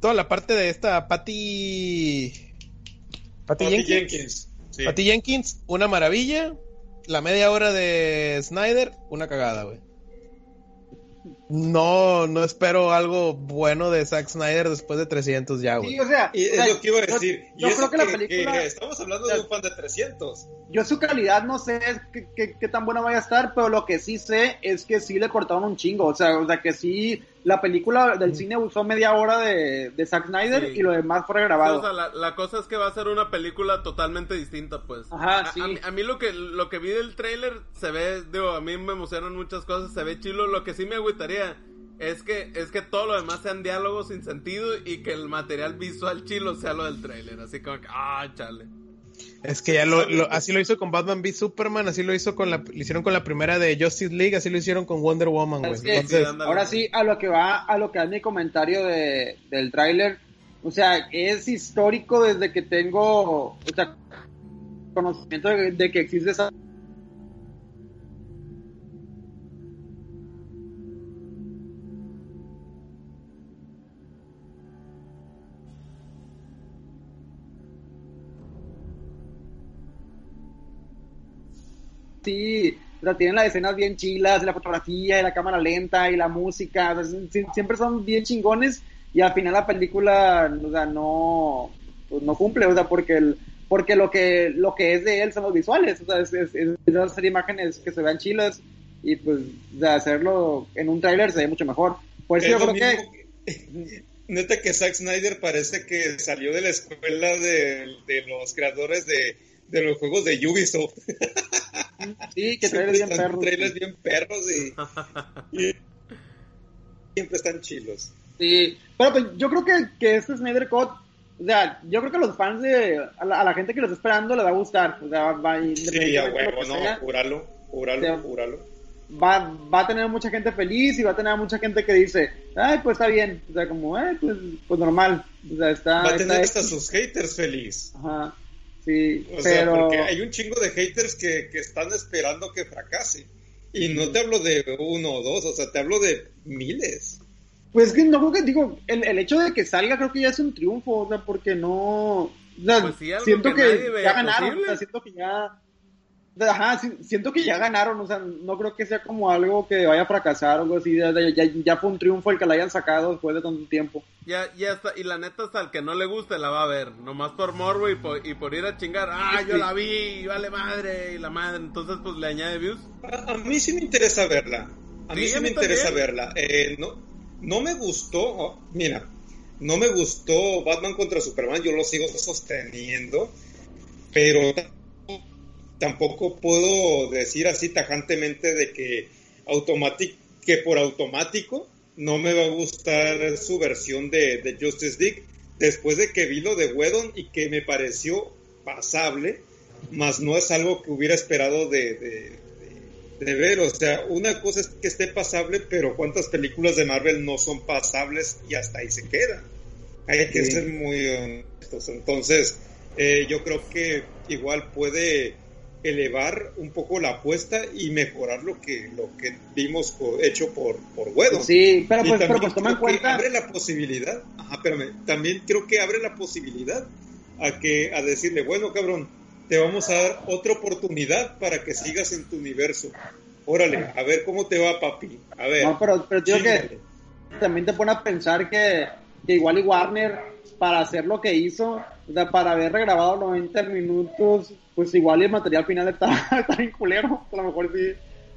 toda la parte de esta Patty. Patty, Patty Jenkins. Jenkins. Sí. Patty Jenkins, una maravilla. La media hora de Snyder, una cagada, güey. No, no espero algo bueno de Zack Snyder después de 300 ya, güey. Sí, o sea, Y o es sea, lo que iba a decir. Yo, creo que, la película... que estamos hablando de un fan de 300. Yo su calidad no sé qué, qué- qué tan buena vaya a estar, pero lo que sí sé es que sí le cortaron un chingo. O sea, o sea que sí, la película del cine usó media hora de, de Zack Snyder Sí. y lo demás fue Sí, regrabado. o sea, la, la cosa es que va a ser una película totalmente distinta, pues. Ajá, A- sí. A, mí- a mí lo que lo que vi del tráiler se ve, digo, a mí me emocionan muchas cosas, se ve chilo. Lo que sí me agüitaría es que es que todo lo demás sean diálogos sin sentido y que el material visual chilo sea lo del tráiler. Así como que, ah, chale. Es que ya lo, lo- así lo hizo con Batman v Superman, así lo hizo con la, lo hicieron con la primera de Justice League, así lo hicieron con Wonder Woman, güey. Entonces. Ahora sí, a lo que va, a lo que es mi comentario de, del tráiler, o sea, es histórico desde que tengo, o sea, conocimiento de, de que existe esa... sí, o sea, tienen las escenas bien chilas, y la fotografía, y la cámara lenta, y la música, o sea, sie- siempre son bien chingones, y al final la película, o sea, no, pues no cumple, o sea, porque el, porque lo que, lo que es de él son los visuales, o sea, es, es, es hacer imágenes que se vean chilas, y pues, de hacerlo en un tráiler se ve mucho mejor. Por eso Es yo creo mismo que- Neta que Zack Snyder parece que salió de la escuela de, de los creadores de, de los juegos de Ubisoft. sí, que trailers bien perros. trailers bien perros y, y siempre están chilos. Sí, pero pues yo creo que, que este Snyder Cut, o sea, yo creo que a los fans de, a la, a la gente que lo está esperando le va a gustar, o sea, va, Sí, a independientemente de lo huevo, no, sea, júralo, júralo, Sí. júralo. va, va a tener mucha gente feliz y va a tener mucha gente que dice, ay, pues está bien, o sea, como, eh, pues, pues normal, o sea, está, Va a está tener hasta X. sus haters feliz. Ajá, sí, O sea, pero, porque hay un chingo de haters que, que están esperando que fracase. Y no te hablo de uno o dos, o sea, te hablo de miles. pues que no creo que, digo, el, el hecho de que salga creo que ya es un triunfo, o sea, porque no, o sea, Pues sí, siento que que, ya ganaron, o sea, siento que ya, ajá, siento que ya ganaron, o sea, no creo que sea como algo que vaya a fracasar o algo así, ya, ya, ya fue un triunfo el que la hayan sacado después de tanto tiempo. Ya, ya está, y la neta hasta al que no le guste la va a ver, nomás por morbo y por, y por ir a chingar, ah, yo la vi, y vale madre, y la madre, entonces pues le añade views. A, a mí sí me interesa verla. A mí Sí, sí, a me interesa también. verla. Eh, no, no me gustó, oh, mira, no me gustó Batman contra Superman, yo lo sigo sosteniendo, pero tampoco puedo decir así tajantemente de que automático, que por automático no me va a gustar su versión de, de Justice League después de que vi lo de Whedon y que me pareció pasable, más no es algo que hubiera esperado de, de, de- de ver. O sea, una cosa es que esté pasable, pero ¿cuántas películas de Marvel no son pasables y hasta ahí se quedan? Hay que Sí. ser muy honestos. Entonces, eh, yo creo que igual puede elevar un poco la apuesta y mejorar lo que lo que vimos hecho por por Whedon. Sí, pero pues, pero pues toma en cuenta, abre la posibilidad, ajá, espérame, también creo que abre la posibilidad a que a decirle, bueno, cabrón, te vamos a dar otra oportunidad para que sigas en tu universo. Órale, a ver cómo te va, papi. A ver. no, pero, pero que también te pone a pensar que, que igual y Warner, para hacer lo que hizo, o sea, para haber regrabado 90 minutos, pues igual y el material final está, está bien culero, a lo mejor sí.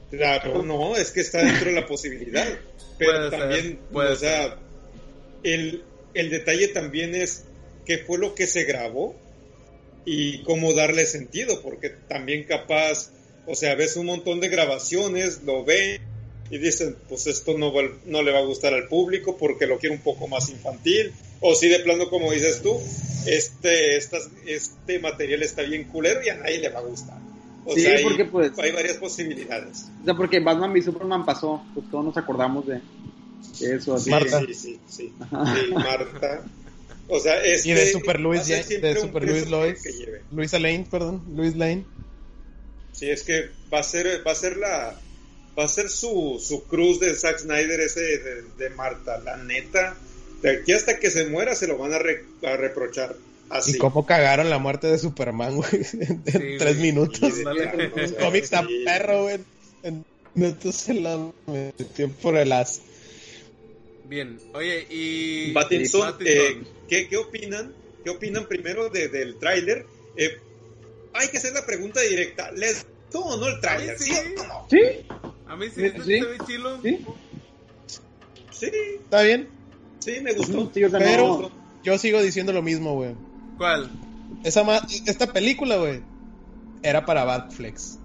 Claro, no, es que está dentro de la posibilidad. Pero Puede ser, también, puede o sea, el, el detalle también es qué fue lo que se grabó y cómo darle sentido, porque también capaz, o sea, ves un montón de grabaciones, lo ven y dicen, pues esto no, va- no le va a gustar al público porque lo quiere un poco más infantil, o si de plano, como dices tú, este, estas, este material está bien culero y a nadie le va a gustar. O Sí, sea, hay- porque, pues- hay varias posibilidades. O sea, porque Batman v Superman pasó, pues todos nos acordamos de eso. Así. Sí, Marta. sí, sí, sí. Marta. O sea, este Y de Super Luis, ya- de Super Luis Lois. Luisa Lane, perdón, Luis Lane. Sí, es que va a ser, va a ser la, va a ser su, su cruz de Zack Snyder ese de, de Marta, la neta. De aquí hasta que se muera se lo van a, re- a reprochar. Así. Y cómo cagaron la muerte de Superman, güey, en Sí, tres güey. minutos. Un cómic sí. perro, güey. En minutos se la metió por el as. Bien, oye, y... Pattinson, Pattinson. eh, ¿qué, ¿qué opinan? ¿Qué opinan primero de- del tráiler? Eh, hay que hacer la pregunta directa. ¿Les gustó o no el tráiler? Sí, ¿Sí sí. A mí sí, Sí, se, sí. se ve chilo. sí, Sí, ¿Está bien? sí, me gustó. sí, Pero- Yo sigo diciendo lo mismo, güey. ¿Cuál? Esa ma- esta película, güey, era para Batflex.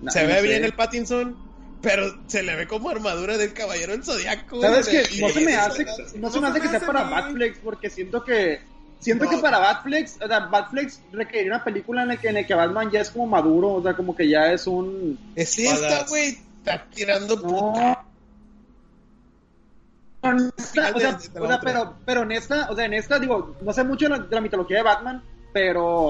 no, se no ve sé. bien el Pattinson, pero se le ve como armadura del caballero del zodiaco. ¿Sabes güey. qué? No se me hace, no se me hace que sea para. Batflex, porque siento que siento No. que para Batflex, o sea, Batflex requeriría una película en la que en la que Batman ya es como maduro, o sea, como que ya es un Es esta, güey. Está tirando puta. no. Esta, o sea, o pero, pero en esta, o sea, en esta, digo, no sé mucho de la, de la mitología de Batman, pero,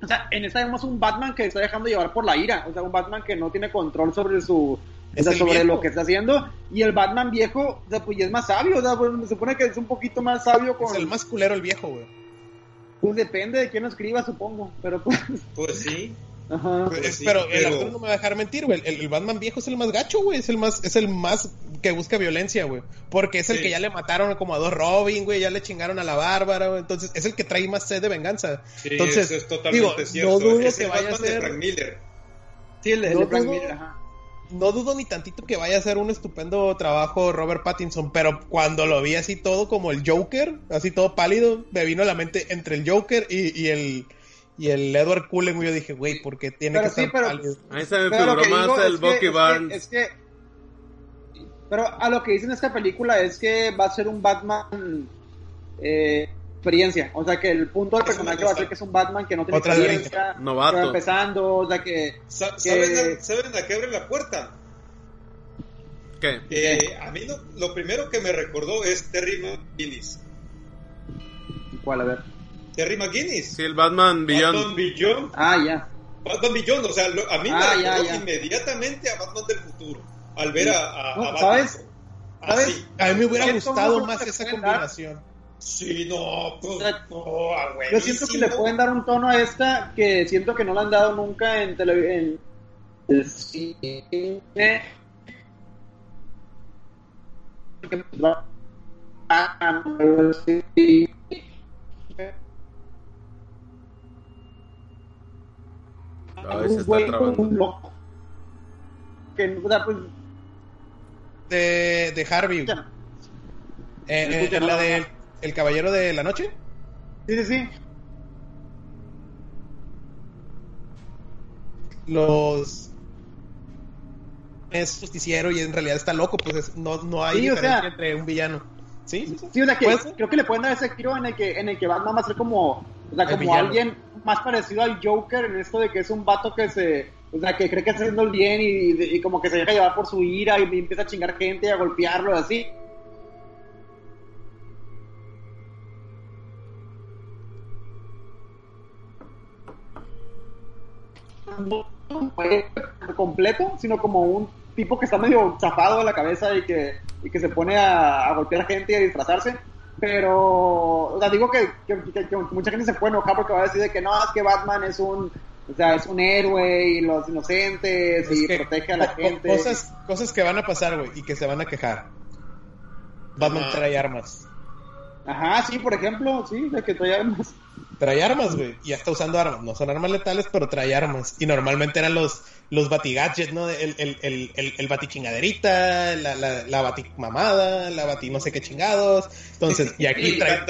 o sea, en esta vemos un Batman que está dejando llevar por la ira, o sea, un Batman que no tiene control sobre su, o sea, sobre viejo. lo que está haciendo, y el Batman viejo, o sea, pues ya es más sabio, o sea, pues, se supone que es un poquito más sabio con, Es el más culero el viejo, güey. pues depende de quién lo escriba, supongo, pero pues, Pues sí. Ajá. Pero, Pues sí, pero el actor no me va a dejar mentir, güey. El, el Batman viejo es el más gacho, güey. Es el más, es el más que busca violencia, güey. Porque es el Sí. que ya le mataron como a dos Robin, güey. Ya le chingaron a la Bárbara, güey. Entonces es el que trae más sed de venganza. Sí, Entonces, eso es totalmente digo, cierto. no dudo es que el vaya a Batman de Frank Miller. Sí, el de, el No de Frank dudo- Miller, ajá. No dudo ni tantito que vaya a hacer un estupendo trabajo Robert Pattinson, pero cuando lo vi así todo como el Joker, así todo pálido, me vino a la mente entre el Joker y, y el y el Edward Cullen, güey, yo dije, güey, ¿por qué tiene Pero que sí, estar pero- pálido? Ahí se me figuró más el es que- Bucky es que- Barnes. es que- pero a lo que dice en esta película es que va a ser un Batman eh, experiencia. O sea, que el punto del personaje va a ser que es un Batman que no tiene Otra experiencia, Novato. que va empezando, o sea, que... Sa- Que- ¿Saben, a, saben a qué abre la puerta? ¿Qué? Eh, a mí lo, lo primero que me recordó es Terry McGuinness. ¿Cuál? A ver. Terry McGuinness. Sí, el Batman Beyond. Batman Beyond. Ah, ya. Batman Beyond, o sea, lo- a mí Ah, me ya, recordó ya. inmediatamente a Batman del futuro. Al ver a, a, No, a Batman. ¿sabes? A mí me hubiera gustado más esa combinación. Sí, no, pues, no, ah, Yo siento que le pueden dar un tono a esta que siento que no le han dado nunca en televisión. En... cine. Se Un está güey trabando. un loco. Que, o sea, pues, De, de Harvey. Eh, eh, la no, de. El Caballero de la Noche. Sí, sí, sí. Los es justiciero y en realidad está loco, pues es- no, no hay Sí, o diferencia sea- entre un villano. Sí, sí, sí. Sí, o sea que creo que le pueden dar ese giro en el que, en el que Batman va a ser como, o sea, como alguien más parecido al Joker en esto de que es un vato que se, o sea, que cree que está haciendo el bien y, y como que se deja llevar por su ira y empieza a chingar gente y a golpearlo y así. Completo, sino como un tipo que está medio chafado de la cabeza y que, y que se pone a, a golpear gente y a disfrazarse. Pero, o sea, digo que, que- que- que mucha gente se puede enojar porque va a decir de que no, es que Batman es un, o sea, es un héroe y los inocentes Es y que protege a la gente. Cosas, cosas que van a pasar, güey, y que se van a quejar. Batman Ajá. trae armas. Ajá, sí, por ejemplo, sí, de que trae armas. Trae armas, güey. Y ya está usando armas. No son armas letales, pero trae armas. Y normalmente eran los, los batigadgets, ¿no? El, el, el, el, el batichingaderita, la, la, la batimamada, la bati no sé qué chingados. Entonces, y aquí trae,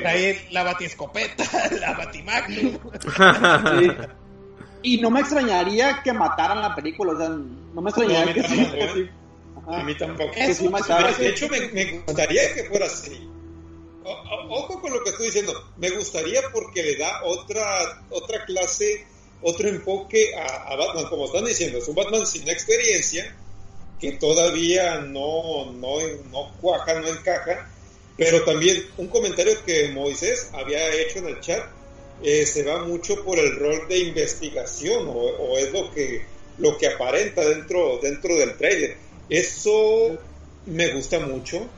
trae la batiescopeta, la batimagnum. Sí. Y no me extrañaría que mataran la película, o sea, no me extrañaría No, a mí que sí. tampoco, que sí. Ajá. A mí tampoco. Que sí mataran. De hecho, me, me gustaría que fuera así. Ojo con lo que estoy diciendo. Me gustaría porque le da otra, otra clase, otro enfoque a, a Batman. Como están diciendo, es un Batman sin experiencia, que todavía no, no, no cuaja, no encaja. Pero también un comentario que Moisés había hecho en el chat, eh, se va mucho por el rol de investigación o, o es lo que, lo que aparenta dentro, dentro del trailer. Eso me gusta mucho.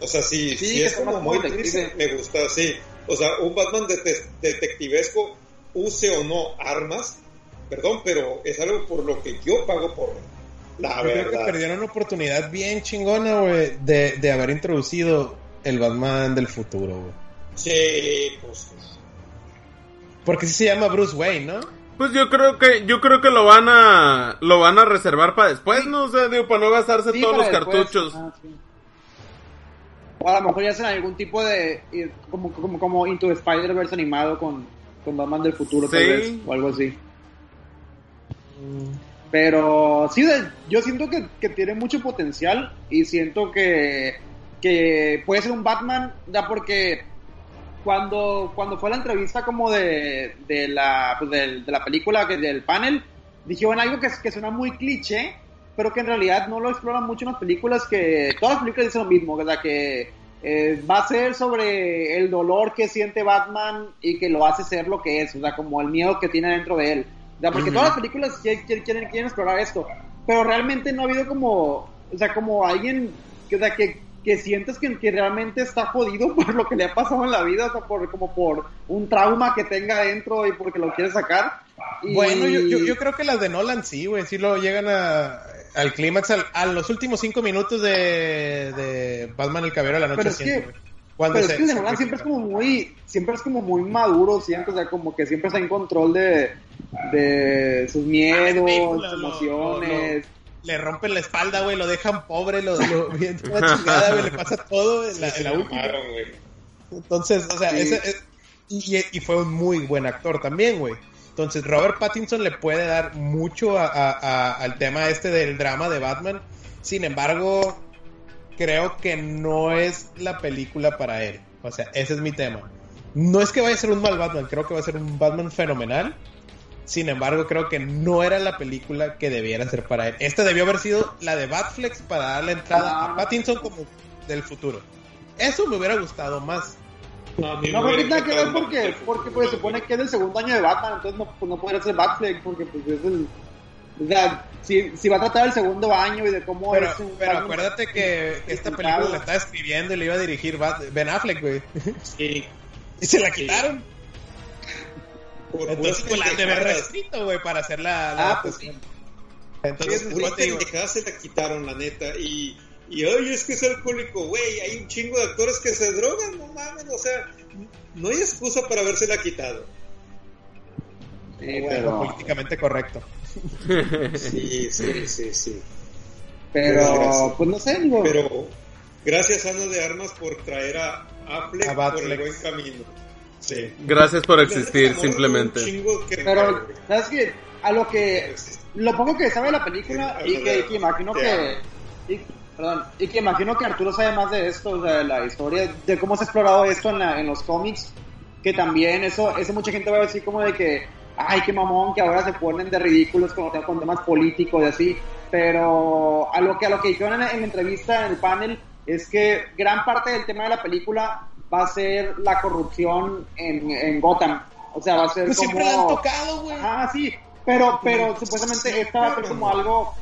O sea, sí, Sí, sí es como muy triste, me gusta, sí. O sea, un Batman dete- detectivesco, use o no armas, perdón, pero es algo por lo que yo pago por la Yo creo que verdad. perdieron una oportunidad bien chingona, güey, de, de haber introducido el Batman del futuro, güey. Sí, pues. Porque sí se llama Bruce Wayne, ¿no? Pues yo creo que yo creo que lo van a lo van a reservar para después, no o sea, digo para no gastarse Sí, todos los después. cartuchos. Ajá, sí. O a lo mejor ya hacen algún tipo de. como, como, como Into the Spider-Verse animado con, con Batman del futuro, tal vez, o algo así. Pero sí, yo siento que, que tiene mucho potencial y siento que, que puede ser un Batman, ya porque cuando, cuando fue la entrevista como de, de, la, pues de la película, que del panel, dijeron algo que, que suena muy cliché, pero que en realidad no lo exploran mucho en las películas, que todas las películas dicen lo mismo, sea, que eh, va a ser sobre el dolor que siente Batman y que lo hace ser lo que es, o sea, como el miedo que tiene dentro de él. Sea, porque Ujú. todas las películas quieren, quieren, quieren- explorar esto, pero realmente no ha habido como, o sea, como alguien que, o sea, que, que sientes que, que realmente está jodido por lo que le ha pasado en la vida, o sea, por, como por un trauma que tenga adentro y porque lo quiere sacar. Y- Bueno, yo, yo, yo creo que las de Nolan sí, güey, sí lo llegan a, al clímax, al- a los últimos cinco minutos de, de Batman el Caballero de la Noche. Pero es siento, que-. Cuando Pero se- es que el de se Nolan siempre es como muy, siempre es como muy maduro, siempre, o sea, como que siempre está en control de, de sus miedos, película, sus lo- emociones. Le rompen la espalda, güey, lo dejan pobre, lo, lo bien chingada, güey, le pasa todo en la, en última. Entonces, o sea, Sí. ese, es- y, y fue un muy buen actor también, güey. Entonces, Robert Pattinson le puede dar mucho a- a- a- al tema este del drama de Batman. Sin embargo, creo que no es la película para él. O sea, ese es mi tema. No es que vaya a ser un mal Batman, creo que va a ser un Batman fenomenal. Sin embargo, creo que no era la película que debiera ser para él. Esta debió haber sido la de Batflex para darle entrada Ah. a Pattinson como del futuro. Eso me hubiera gustado más. No, No, tiene nada que ver porque, porque pues, se supone que es el segundo año de Batman, entonces no, pues, no podría ser Batfleck, porque pues es el... O sea, si, si va a tratar el segundo año y de cómo Pero, es un pero acuérdate que, que esta película la estaba escribiendo y le iba a dirigir Ben Affleck, güey. Sí, Y se la Sí. quitaron. por Entonces, pues la han de haber reescrito, güey, para hacer la, la Ah, pues sí. Entonces, puras pues, se la quitaron, la neta. Y, y ay, es que es alcohólico, güey. Hay un chingo de actores que se drogan, no mames. O sea, no hay excusa para habérsela quitado. Sí, bueno, pero, políticamente correcto. Sí, sí, sí, sí. pero, pues no sé, digo, Pero gracias, Ana de Armas, por traer a Affleck A por el buen camino. Sí. Gracias por existir, simplemente. que- pero, ¿sabes qué? A lo que, lo poco que sabe la película y que, imagino que, y, perdón, y que imagino que Arturo sabe más de esto, o sea, de la historia, de cómo se ha explorado esto en, la- en los cómics, que también eso, eso mucha gente va a decir como de que, ay, qué mamón, que ahora se ponen de ridículos con, con temas políticos y así, pero a lo que, a lo que dijeron en, la- en la entrevista, en el panel, es que gran parte del tema de la película va a ser la corrupción en, en Gotham. O sea, va a ser Pues como... siempre la han tocado, güey. Ah, sí, pero, pero supuestamente esta va a ser como algo,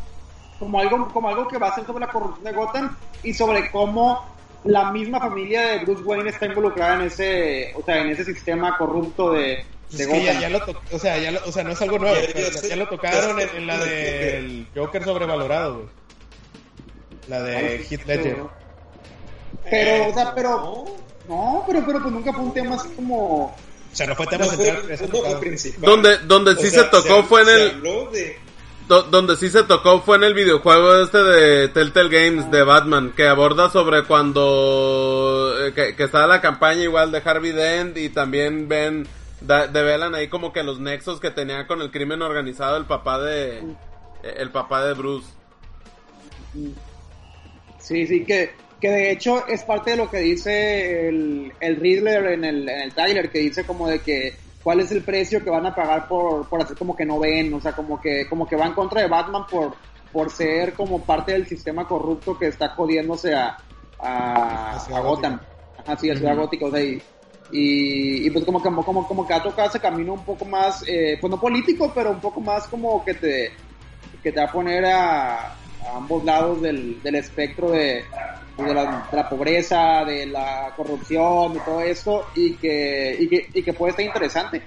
como algo, como algo que va a ser sobre la corrupción de Gotham y sobre cómo la misma familia de Bruce Wayne está involucrada en ese, o sea, en ese sistema corrupto de, Pues de es que ya, Gotham. ya lo o sea, ya lo- o sea, no es algo nuevo, Ya- ya pero ya, lo tocaron ya en, la del Joker sobrevalorado, güey. La de Ay, Heath Ledger. Pero, o sea, pero, No, pero, pero pues nunca fue un tema así como, O sea, no fue tema no central, no fue tocado. principal. Donde, donde sí sea, se tocó fue en se el, habló de do- donde sí se tocó fue en el videojuego este de Telltale Games de Batman, que aborda sobre cuando, eh, que, que la campaña igual de Harvey Dent y también ven, develan ahí como que los nexos que tenía con el crimen organizado el papá de, el papá de Bruce. Sí, sí, que, que de hecho es parte de lo que dice el, el Riddler en el, en el trailer, que dice como de que cuál es el precio que van a pagar por, por hacer como que no ven, o sea, como que, como que va en contra de Batman por, por ser como parte del sistema corrupto que está jodiéndose a, a, A Gotham. Ajá, sí, a Ciudad Gótica, o sea, y, y, y pues como, como, como, como que ha tocado ese camino un poco más, eh, pues no político, pero un poco más como que te, que te va a poner a, a ambos lados del, del espectro de, de, la, de la pobreza, de la corrupción, y todo esto, y que, y que, y que puede estar interesante.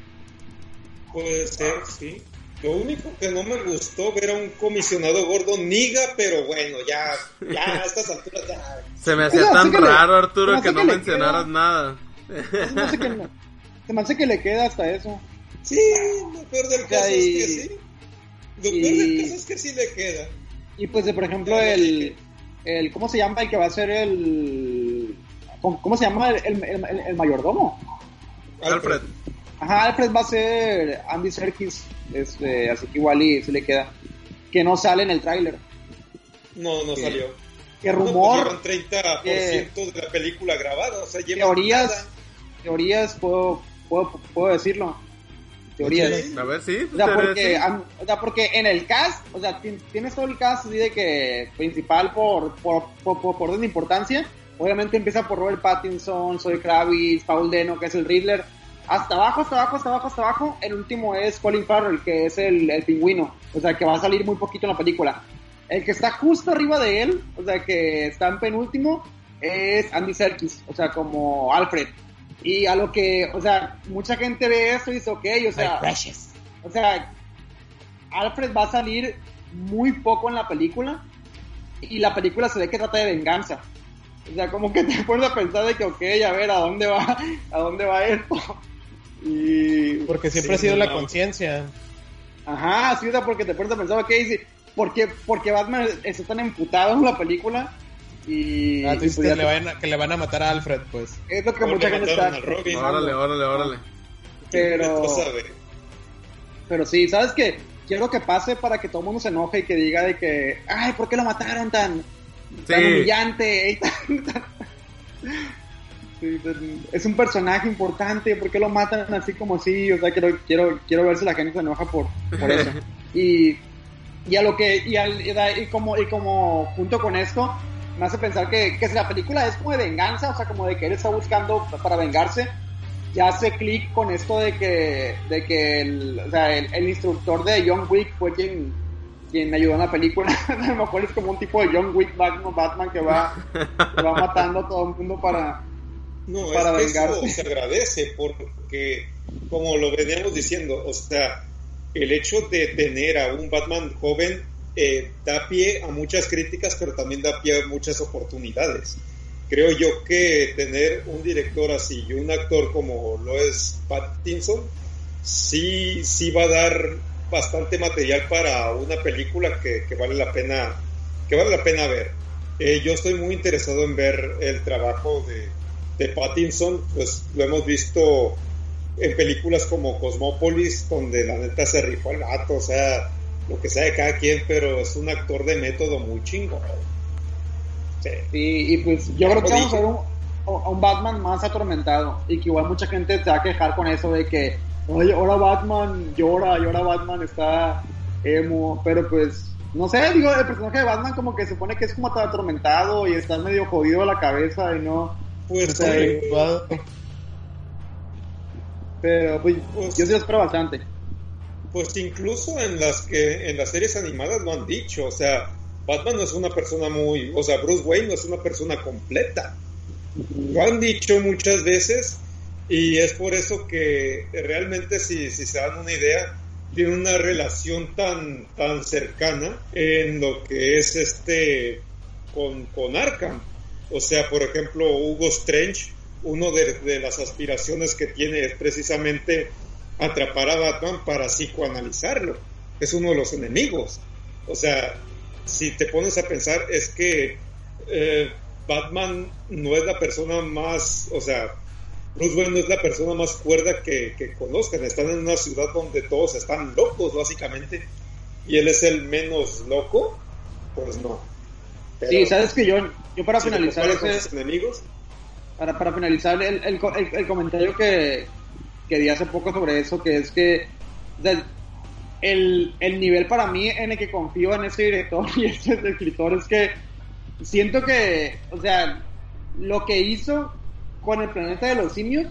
Puede ser, sí. Lo único que no me gustó ver a un comisionado gordo niga, pero bueno, ya, ya a estas alturas ya. Se me hacía tan le- raro, Arturo, que no que mencionaras queda- nada. Se me hace que, se me hace que le queda hasta eso. Sí, lo peor del caso y- es que sí. Lo y- peor del caso es que sí le queda. Y pues, de, por ejemplo, el, el. ¿Cómo se llama el que va a ser el. ¿Cómo, se llama el, el, el- el mayordomo? Alfred. Ajá, Alfred va a ser Andy Serkis. Este, así que igual y se le queda. Que no sale en el tráiler. No, no salió. Que No, rumor, llevan 30% de la película grabada, o sea, llevan teorías, nada. teorías, puedo, puedo, puedo decirlo. Teorías. A ver, sí. O sea, porque, sí. am- o sea, porque en el cast, o sea, ti- tienes todo el cast así de que principal por, por, por, por, por orden de importancia. Obviamente empieza por Robert Pattinson, Zoe Kravitz, Paul Deno, que es el Riddler. Hasta abajo, hasta abajo, hasta abajo, hasta abajo. El último es Colin Farrell, que es el, el pingüino. O sea, que va a salir muy poquito en la película. El que está justo arriba de él, o sea, que está en penúltimo, es Andy Serkis, o sea, como Alfred. Y a lo que, o sea, mucha gente ve eso y dice, ok, o sea, o sea, Alfred va a salir muy poco en la película y la película se ve que trata de venganza. O sea, como que te pones a pensar de que, ok, a ver, ¿a dónde va, a dónde va esto? Y... Porque siempre ha sido la conciencia. Ajá, sí, o sea, porque te pones a pensar, ok, sí, ¿por qué, porque Batman está tan emputado en la película? Y, Ah, tú dices pues ya que, le vayan a- que le van a matar a Alfred, pues. es lo que mucha gente está. Órale, órale, órale. Pero, pero sí, ¿sabes qué? Quiero que pase para que todo el mundo se enoje y que diga de que, ay, ¿por qué lo mataron tan, tan Sí. humillante? y tan- tan- Sí, tan- es un personaje importante, ¿por qué lo matan así como así? O sea, quiero, quiero, quiero ver si la gente se enoja por, por eso. y, y a lo que, y, al- y da- y como, y como junto con esto, me hace pensar que, que si la película es como de venganza, o sea, como de que él está buscando para vengarse, ya hace clic con esto de que, de que el, o sea, el, el instructor de John Wick fue quien, quien ayudó en la película. a lo mejor es como un tipo de John Wick Batman, Batman que va, que va matando a todo el mundo para... No, para es que eso vengarse. se agradece porque, como lo veníamos diciendo, o sea, el hecho de tener a un Batman joven eh, da pie a muchas críticas, pero también da pie a muchas oportunidades. Creo yo que tener un director así y un actor como lo es Pattinson, sí, sí va a dar bastante material para una película que, vale la pena, que vale la pena ver. Eh, yo estoy muy interesado en ver el trabajo de, de Pattinson, pues lo hemos visto en películas como Cosmópolis, donde la neta se rifó el gato, o sea, lo que sea de cada quien, pero es un actor de método muy chingón. Sí. Y, y pues yo creo que vamos a ver un, a un Batman más atormentado y que igual mucha gente se va a quejar con eso de que, oye, ahora Batman llora y ahora Batman está emo, pero pues, no sé, digo, el personaje de Batman como que se supone que es como tan atormentado y está medio jodido a la cabeza y no, Pues, O sea, pero pues Pues- yo sí lo espero bastante. Pues incluso en las que en las series animadas lo han dicho, o sea, Batman no es una persona muy, o sea, Bruce Wayne no es una persona completa. Lo han dicho muchas veces y es por eso que realmente si, si se dan una idea, tiene una relación tan, tan cercana en lo que es este con, con Arkham. O sea, por ejemplo, Hugo Strange, uno de, de las aspiraciones que tiene es precisamente atrapar a Batman para psicoanalizarlo. Es uno de los enemigos. O sea, si te pones a pensar, es que eh, Batman no es la persona más, o sea, Bruce Wayne no es la persona más cuerda que, que conozcan. Están en una ciudad donde todos están locos, básicamente, y él es el menos loco, pues no. Pero Sí, sabes que yo, yo para si finalizar ese, enemigos, para, para finalizar el, el, el- el comentario que, que di hace poco sobre eso, que es que o sea, el, el nivel para mí en el que confío en ese director y ese escritor es que siento que, o sea, lo que hizo con el planeta de los simios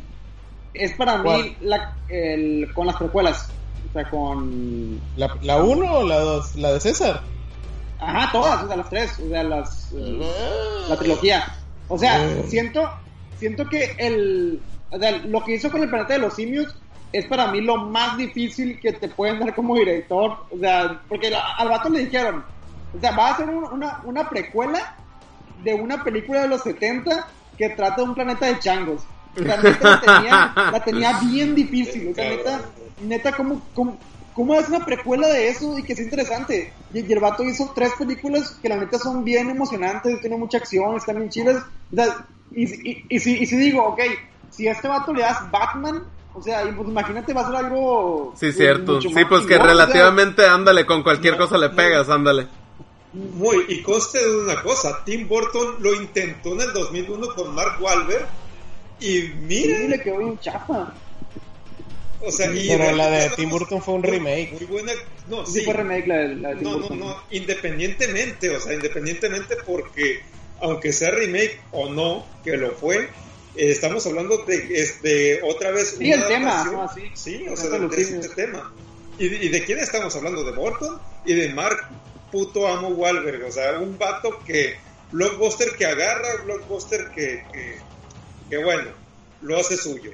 es para mí la, el, con las precuelas. O sea, con... ¿La, la 1 o la 2? ¿La de César? Ajá, todas, o sea, las tres, o sea, las... eh, la trilogía. O sea, Mm. siento, siento que el, o sea, lo que hizo con el planeta de los simios es para mí lo más difícil que te pueden dar como director. O sea, porque al vato le dijeron, o sea, va a un- una, una precuela de una película de los 70 que trata de un planeta de changos. O sea, neta la tenía, la tenía bien difícil. O sea, neta, neta, ¿cómo, cómo, cómo es una precuela de eso y que es interesante? Y, y el vato hizo tres películas que la neta son bien emocionantes, tiene mucha acción, están bien chidas. O sea, y, y, y si, y si digo, ok, si a este vato le das Batman, o sea, pues imagínate, va a ser algo. Sí, pues, cierto. mucho Sí, más pues que chingón, o sea, relativamente, ándale, con cualquier No, cosa le no. pegas, ándale. Muy, y conste de una cosa, Tim Burton lo intentó en el 2001 con Mark Wahlberg y sí, mira, le quedó bien chafa. o sea, y Pero la de Tim Burton fue un remake. Muy buena, no, Sí, sí, fue remake la, de- la de Tim no, no, Burton. no, independientemente, o sea, independientemente porque aunque sea remake o no, que lo fue, estamos hablando de, este, otra vez Sí, el tema. Sí, o sea, de de, este tema. ¿Y de, y de quién estamos hablando? De Burton y de Mark puto amo Wahlberg, o sea, un vato que blockbuster que agarra, blockbuster que, que, que bueno, lo hace suyo.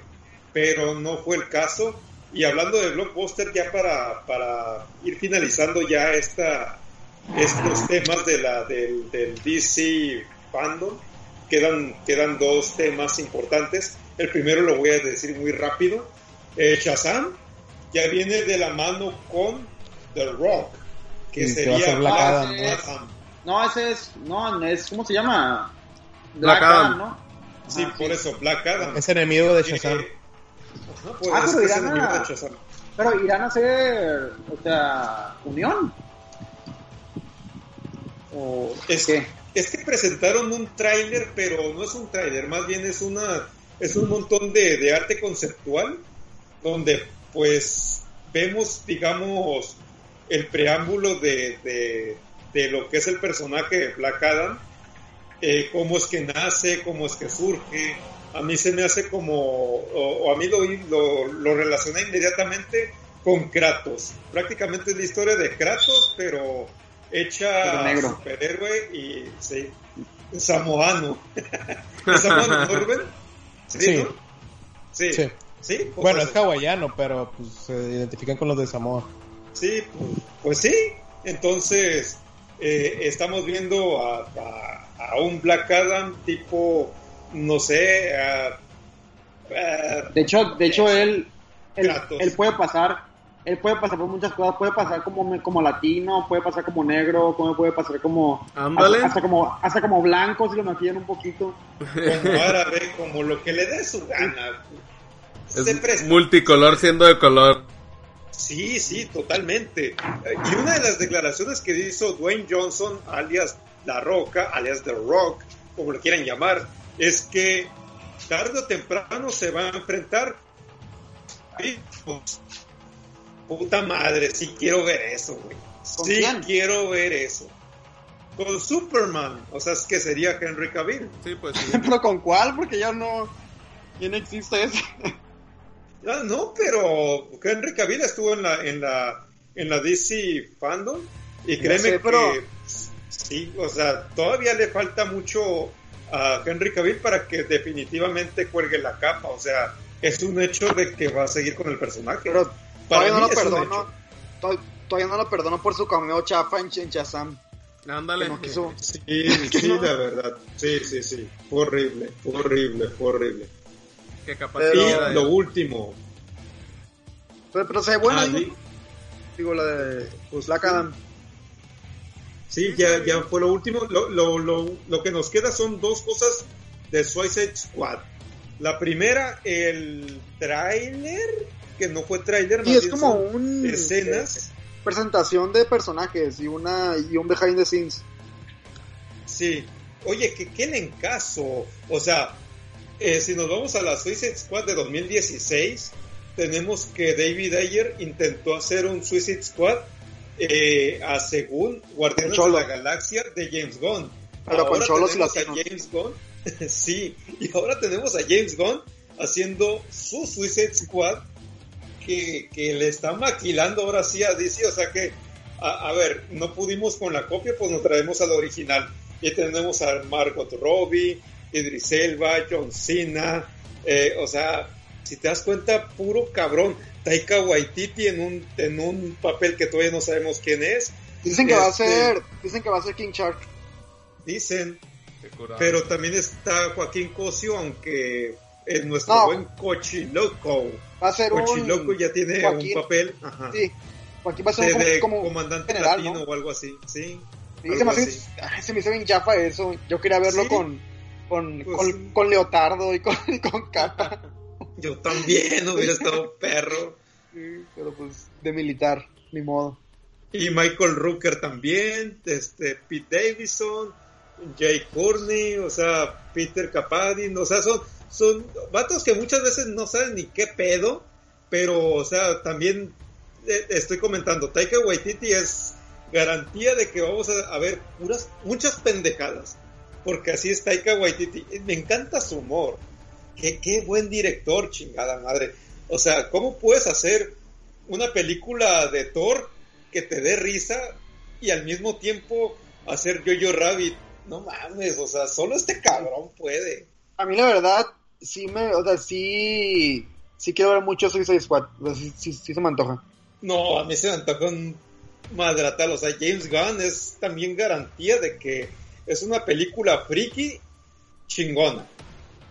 Pero no fue el caso. Y hablando de blockbuster, ya para, para ir finalizando ya esta, estos temas de la, del, del DC fandom, quedan, quedan dos temas importantes. El primero lo voy a decir muy rápido. Eh, Shazam ya viene de la mano con The Rock, que sería ser Black Adam, ¿no? Adam. No, ese es. No, es. ¿Cómo se llama? Black Adam. ¿no? Sí, Ajá, por eso, Black Adam. Es enemigo de Shazam. que- pues, Ah, es pero es irán a- enemigo de Shazam. Pero irán a hacer. O sea, unión. ¿O Es, qué? Es que presentaron un tráiler, pero no es un tráiler, más bien es una es un montón de, arte conceptual donde pues vemos, digamos, el preámbulo de, de, lo que es el personaje de Black Adam, eh, cómo es que nace, cómo es que surge. A mí se me hace como, o, o a mí lo, lo, lo relacioné inmediatamente con Kratos. Prácticamente es la historia de Kratos, pero hecha negro. superhéroe y sí, samoano. ¿Es samoano, ¿no, Rubén? Sí. Sí. ¿no? Sí. Sí. Sí, Bueno, es hawaiano, pero pues se identifican con los de Samoa. Sí, pues, pues sí. Entonces, eh, estamos viendo a, a- a un Black Adam tipo, no sé, a- a- De hecho, de hecho él, él puede pasar, él puede pasar por muchas cosas, puede pasar como, como latino, puede pasar como negro, puede pasar como Ándale. hasta, hasta como hasta como blanco si lo maquillan un poquito. como árabe, como lo que le dé su gana. Se Es presta. multicolor siendo de color. Sí, sí, totalmente. Y una de las declaraciones que hizo Dwayne Johnson, alias La Roca, alias The Rock, como lo quieran llamar, es que tarde o temprano se va a enfrentar. Puta madre, sí quiero ver eso, güey. ¿Con Sí quién? quiero ver eso. Con Superman, o sea, es que sería Henry Cavill. Sí, pues sí. Pero con cuál, porque ya no, ya no existe ese. Ah, no, pero Henry Cavill estuvo en la, en la, en la DC fandom y créeme sé, pero- que sí, o sea, todavía le falta mucho a Henry Cavill para que definitivamente cuelgue la capa, o sea, es un hecho de que va a seguir con el personaje. Pero Para todavía no lo perdono. hecho. to- Todavía no lo perdono por su cameo chafa en, en Shazam. Ándale. Que no quiso. Sí, sí, la verdad, sí, sí, sí, fue horrible, fue horrible, fue horrible. Que capaz Pero- lo último, Pero, pero se ve buena, Ah, digo, la de Pues sí. Adam. Sí, ya, ya fue lo último. Lo, lo, lo, lo que nos queda son dos cosas de Suicide Squad. La primera, el tráiler, que no fue tráiler, más es como un escenas. presentación de personajes y una y un behind the scenes. Sí. Oye, que queden caso. O sea, eh, si nos vamos a la Suicide Squad de 2016, tenemos que David Ayer intentó hacer un Suicide Squad eh, a según Guardianes de la Galaxia de James Gunn. Pero con cholos y a. James Gunn. sí, y ahora tenemos a James Gunn haciendo su Suicide Squad que, que le está maquilando ahora sí a DC. O sea que, a, a ver, no pudimos con la copia, pues nos traemos al original. Y tenemos a Margot Robbie, Idris Elba, John Cena. eh, o sea, si te das cuenta, puro cabrón. Taika Waititi en un, en un papel que todavía no sabemos quién es. Dicen que va a Este- ser, dicen que va a ser King Shark. Dicen, pero también está Joaquín Cosio, aunque es nuestro No. buen Cochiloco. Va a ser Cochiloco un ya tiene Joaquín. un papel ajá, Sí. Joaquín va a ser un de como, comandante general, latino ¿no? o algo así. Sí, Sí, algo se, me hace, así. ay, se me hizo bien chafa eso. Yo quería verlo Sí. con, con, Pues con, leotardo y con, con capa. Yo también hubiera estado perro. Sí, pero pues de militar, ni modo. Y Michael Rooker también, este, Pete Davidson, Jay Courtney, o sea, Peter Capaldi, o sea, son, son vatos que muchas veces no saben ni qué pedo, pero, o sea, también eh, estoy comentando, Taika Waititi es garantía de que vamos a, ver puras, muchas pendejadas, porque así es Taika Waititi, me encanta su humor, qué, qué buen director, chingada madre, o sea, ¿cómo puedes hacer una película de Thor que te dé risa y al mismo tiempo hacer Jojo Rabbit no mames, o sea, solo este cabrón puede. A mí la verdad, sí me, o sea, sí, sí quiero ver mucho Suicide Squad, o sea, sí, sí, sí se me antoja. No, a mí se me antoja un madratal, o sea, James Gunn es también garantía de que es una película friki chingona.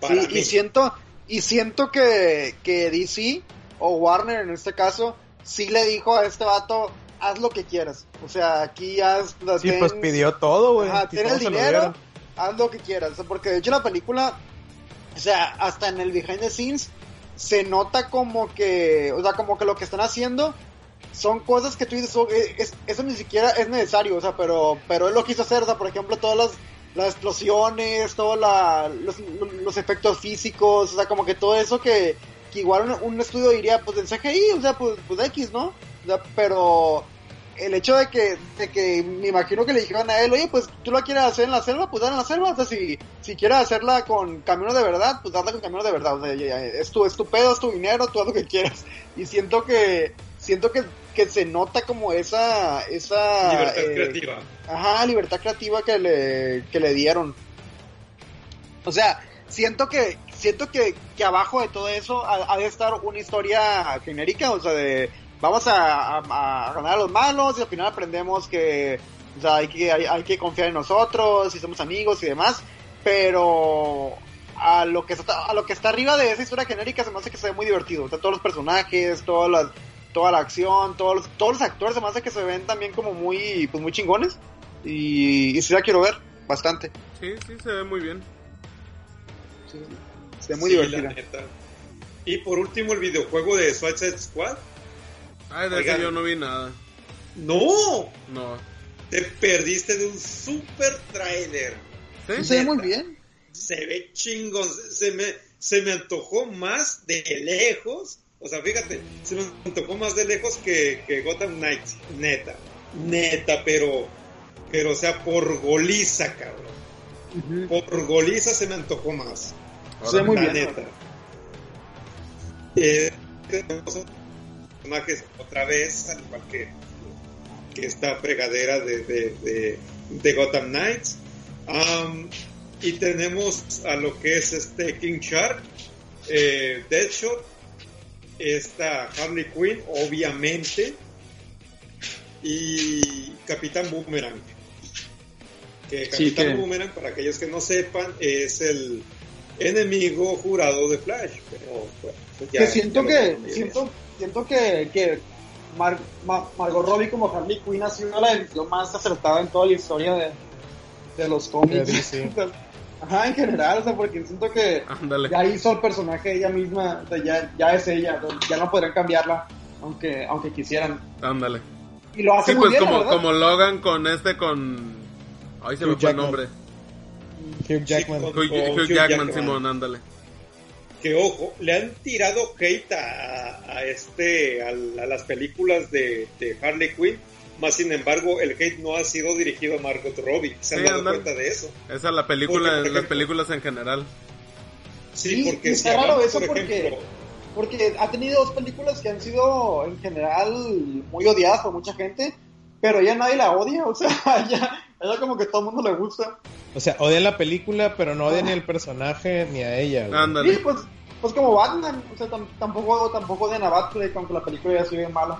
Para Sí, mí. y siento, y siento que, que DC o Warner en este caso sí le dijo a este vato, haz lo que quieras. O sea, aquí haz, sea, Sí, ten- pues pidió todo, güey. Ajá, el lo dinero, haz lo que quieras. O sea, porque de hecho la película, o sea, hasta en el behind the scenes se nota como que, o sea, como que lo que están haciendo son cosas que tú dices, "Oh, eh, es- eso ni siquiera es necesario, o sea, pero, pero él lo quiso hacer, o sea, por ejemplo, todas las, las explosiones, todos la, los, efectos físicos, o sea, como que todo eso que, que igual un, un estudio diría, pues en CGI, o sea, pues, pues X, ¿no? O sea, pero el hecho de que, de que me imagino que le dijeron a él, oye, pues tú la quieres hacer en la selva, pues dale en la selva, o sea, si, si quieres hacerla con camino de verdad, pues darla con camino de verdad, o sea, ya- ya, es tu, es tu pedo, es tu dinero, tú haz lo que quieras. Y siento que, siento que, que se nota como esa, esa, Libertad eh, creativa. Ajá, libertad creativa que le, que le dieron. O sea, siento que, siento que, que abajo de todo eso ha, ha de estar una historia genérica, o sea, de vamos a, a- a ganar a los malos y al final aprendemos que, o sea, hay que, hay, hay que confiar en nosotros y somos amigos y demás, pero a lo que está, a lo que está arriba de esa historia genérica se me hace que se ve muy divertido, o sea, todos los personajes, todas las, toda la acción, todos los, todos los actores se me hace que se ven también como muy, pues muy chingones y, y sí la quiero ver bastante, Sí, sí, se ve muy bien. Sí, se ve muy Sí, divertida. la neta. Y por último, el videojuego de Suicide Squad. Ay, de Oigan. ese yo no vi nada. ¡No! No. Te perdiste de un super trailer. ¿Sí? Se ve muy bien. Se ve chingón. Se me, se me antojó más de lejos. O sea, fíjate, se me antojó más de lejos que, que Gotham Knights. Neta. Neta, pero. Pero, o sea, por goliza, cabrón. Por goliza se me antojó más. Se ve muy la bien. neta. Eh, personajes otra vez, al igual que, que esta fregadera de, de, de, de Gotham Knights. Y tenemos a lo que es este King Shark, eh, Deadshot, esta Harley Quinn, obviamente, y Capitán Boomerang. Que Sí, Capitán que- Boomerang, para aquellos que no sepan, es el enemigo jurado de Flash. Pero, bueno, pues ya- que siento que siento siento que, que Mar- Ma- Margot Robbie como Harley Quinn ha sido la decisión más acertada en toda la historia de, de los cómics De DC. ajá en general o sea porque siento que ya hizo el personaje ella misma o sea, ya, ya es ella o sea, ya no podrían cambiarla aunque aunque quisieran Ándale. y lo hace Sí, muy pues bien como, como Logan con este con... Ay, se me fue el nombre. Hugh Jackman. Sí, Hugh, Hugh Hugh Jackman, Jackman. Simón, ándale. Que ojo, le han tirado hate a, a este a, a las películas de, de Harley Quinn, más sin embargo el hate no ha sido dirigido a Margot Robbie, se han Sí, dado cuenta de eso. Esa es la película, Porque, por las películas en general. Sí, Sí, porque si está raro eso por porque- ejemplo, porque ha tenido dos películas que han sido en general muy odiadas por mucha gente pero ya nadie la odia o sea ya, ya como que todo el mundo le gusta O sea, odian la película, pero no odian ni el personaje ni a ella. Ándale. Sí, pues, pues como Batman, o sea, tam- tampoco, tampoco de Batfleck, aunque la película ya se ve mala.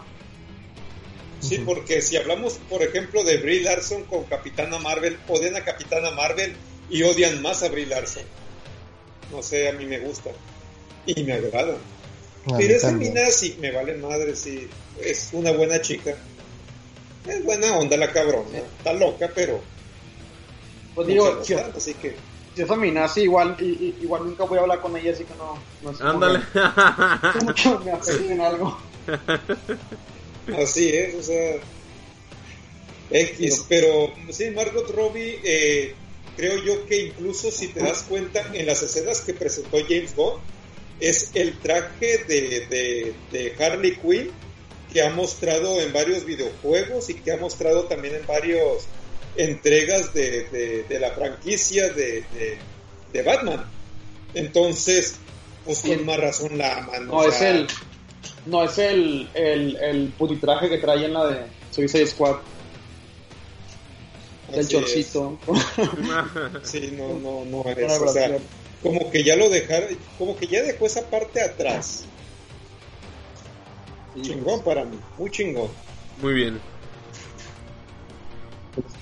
sí, porque si hablamos, por ejemplo, de Brie Larson con Capitana Marvel, odian a Capitana Marvel y odian más a Brie Larson. No sé, a mí me gusta y me agrada. Pero esa mina sí me vale madre, sí, es una buena chica. Es buena onda la cabrona, está loca, pero Pues no digo, se así que si es feminazi, igual, y- y- igual nunca voy a hablar con ella, así que no, no es como Ándale. que- como que me afecte en algo. así es, o sea, X, pero sí, Margot Robbie, eh, creo yo que incluso si te das cuenta en las escenas que presentó James Bond, es el traje de, de, de Harley Quinn que ha mostrado en varios videojuegos y que ha mostrado también en varios entregas de, de, de la franquicia de, de, de Batman. Entonces, pues con más razón la aman. No o es el, no es el, el, el putitraje que trae en la de Suicide Squad. Así chorcito. Sí, no, no, no es. O sea, como que ya lo dejaron, como que ya dejó esa parte atrás. Chingón para mí, muy chingón. Muy bien.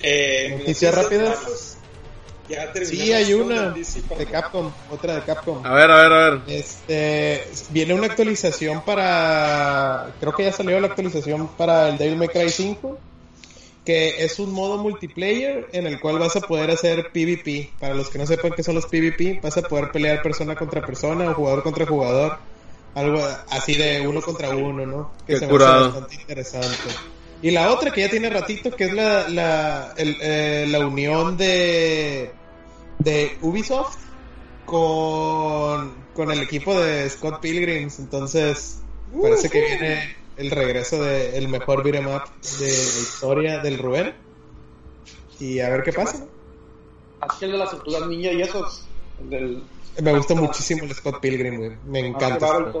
Eh, Noticias rápidas. Marcos, Ya Sí, hay una de Capcom, otra de Capcom. A ver, a ver, a ver. Este, viene una actualización para, creo que ya salió la actualización para el Devil May Cry 5, que es un modo multiplayer en el cual vas a poder hacer PvP. Para los que no sepan qué son los PvP, vas a poder pelear persona contra persona o jugador contra jugador, algo así de uno contra uno, ¿no? Que Qué se me curado. hace bastante interesante. Y la otra que ya tiene ratito, que es la, la, el- eh, la unión de, de Ubisoft con, con el equipo de Scott Pilgrims. Entonces, parece que viene el regreso del el mejor beat'em up de la historia del Rubén. Y a ver qué pasa. Así que el de las tortugas ninja y esos. Del. Me gusta muchísimo el Scott Pilgrim, güey. Me encanta.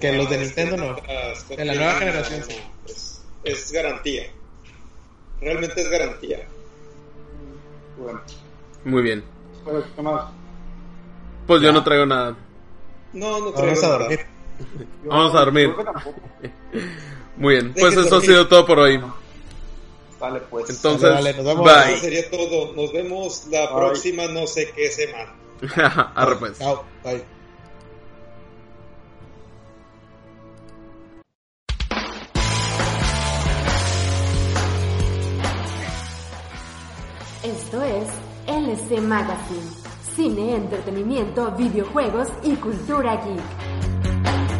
Que los de Nintendo no. En la nueva generación, sí. Es, es garantía. Realmente es garantía. Bueno, Muy bien. pues, ¿qué más? Pues yo no traigo nada. No, no traigo Vamos a nada. dormir. Vamos a dormir. Muy bien. Pues eso ha sido todo por hoy. Vale, pues. Entonces, Vale, nos vemos. Eso bye. sería todo. Nos vemos la Bye. próxima no sé qué semana. Arre pues. Chao. Bye. Esto es LC Magazine, cine, entretenimiento, videojuegos y cultura geek.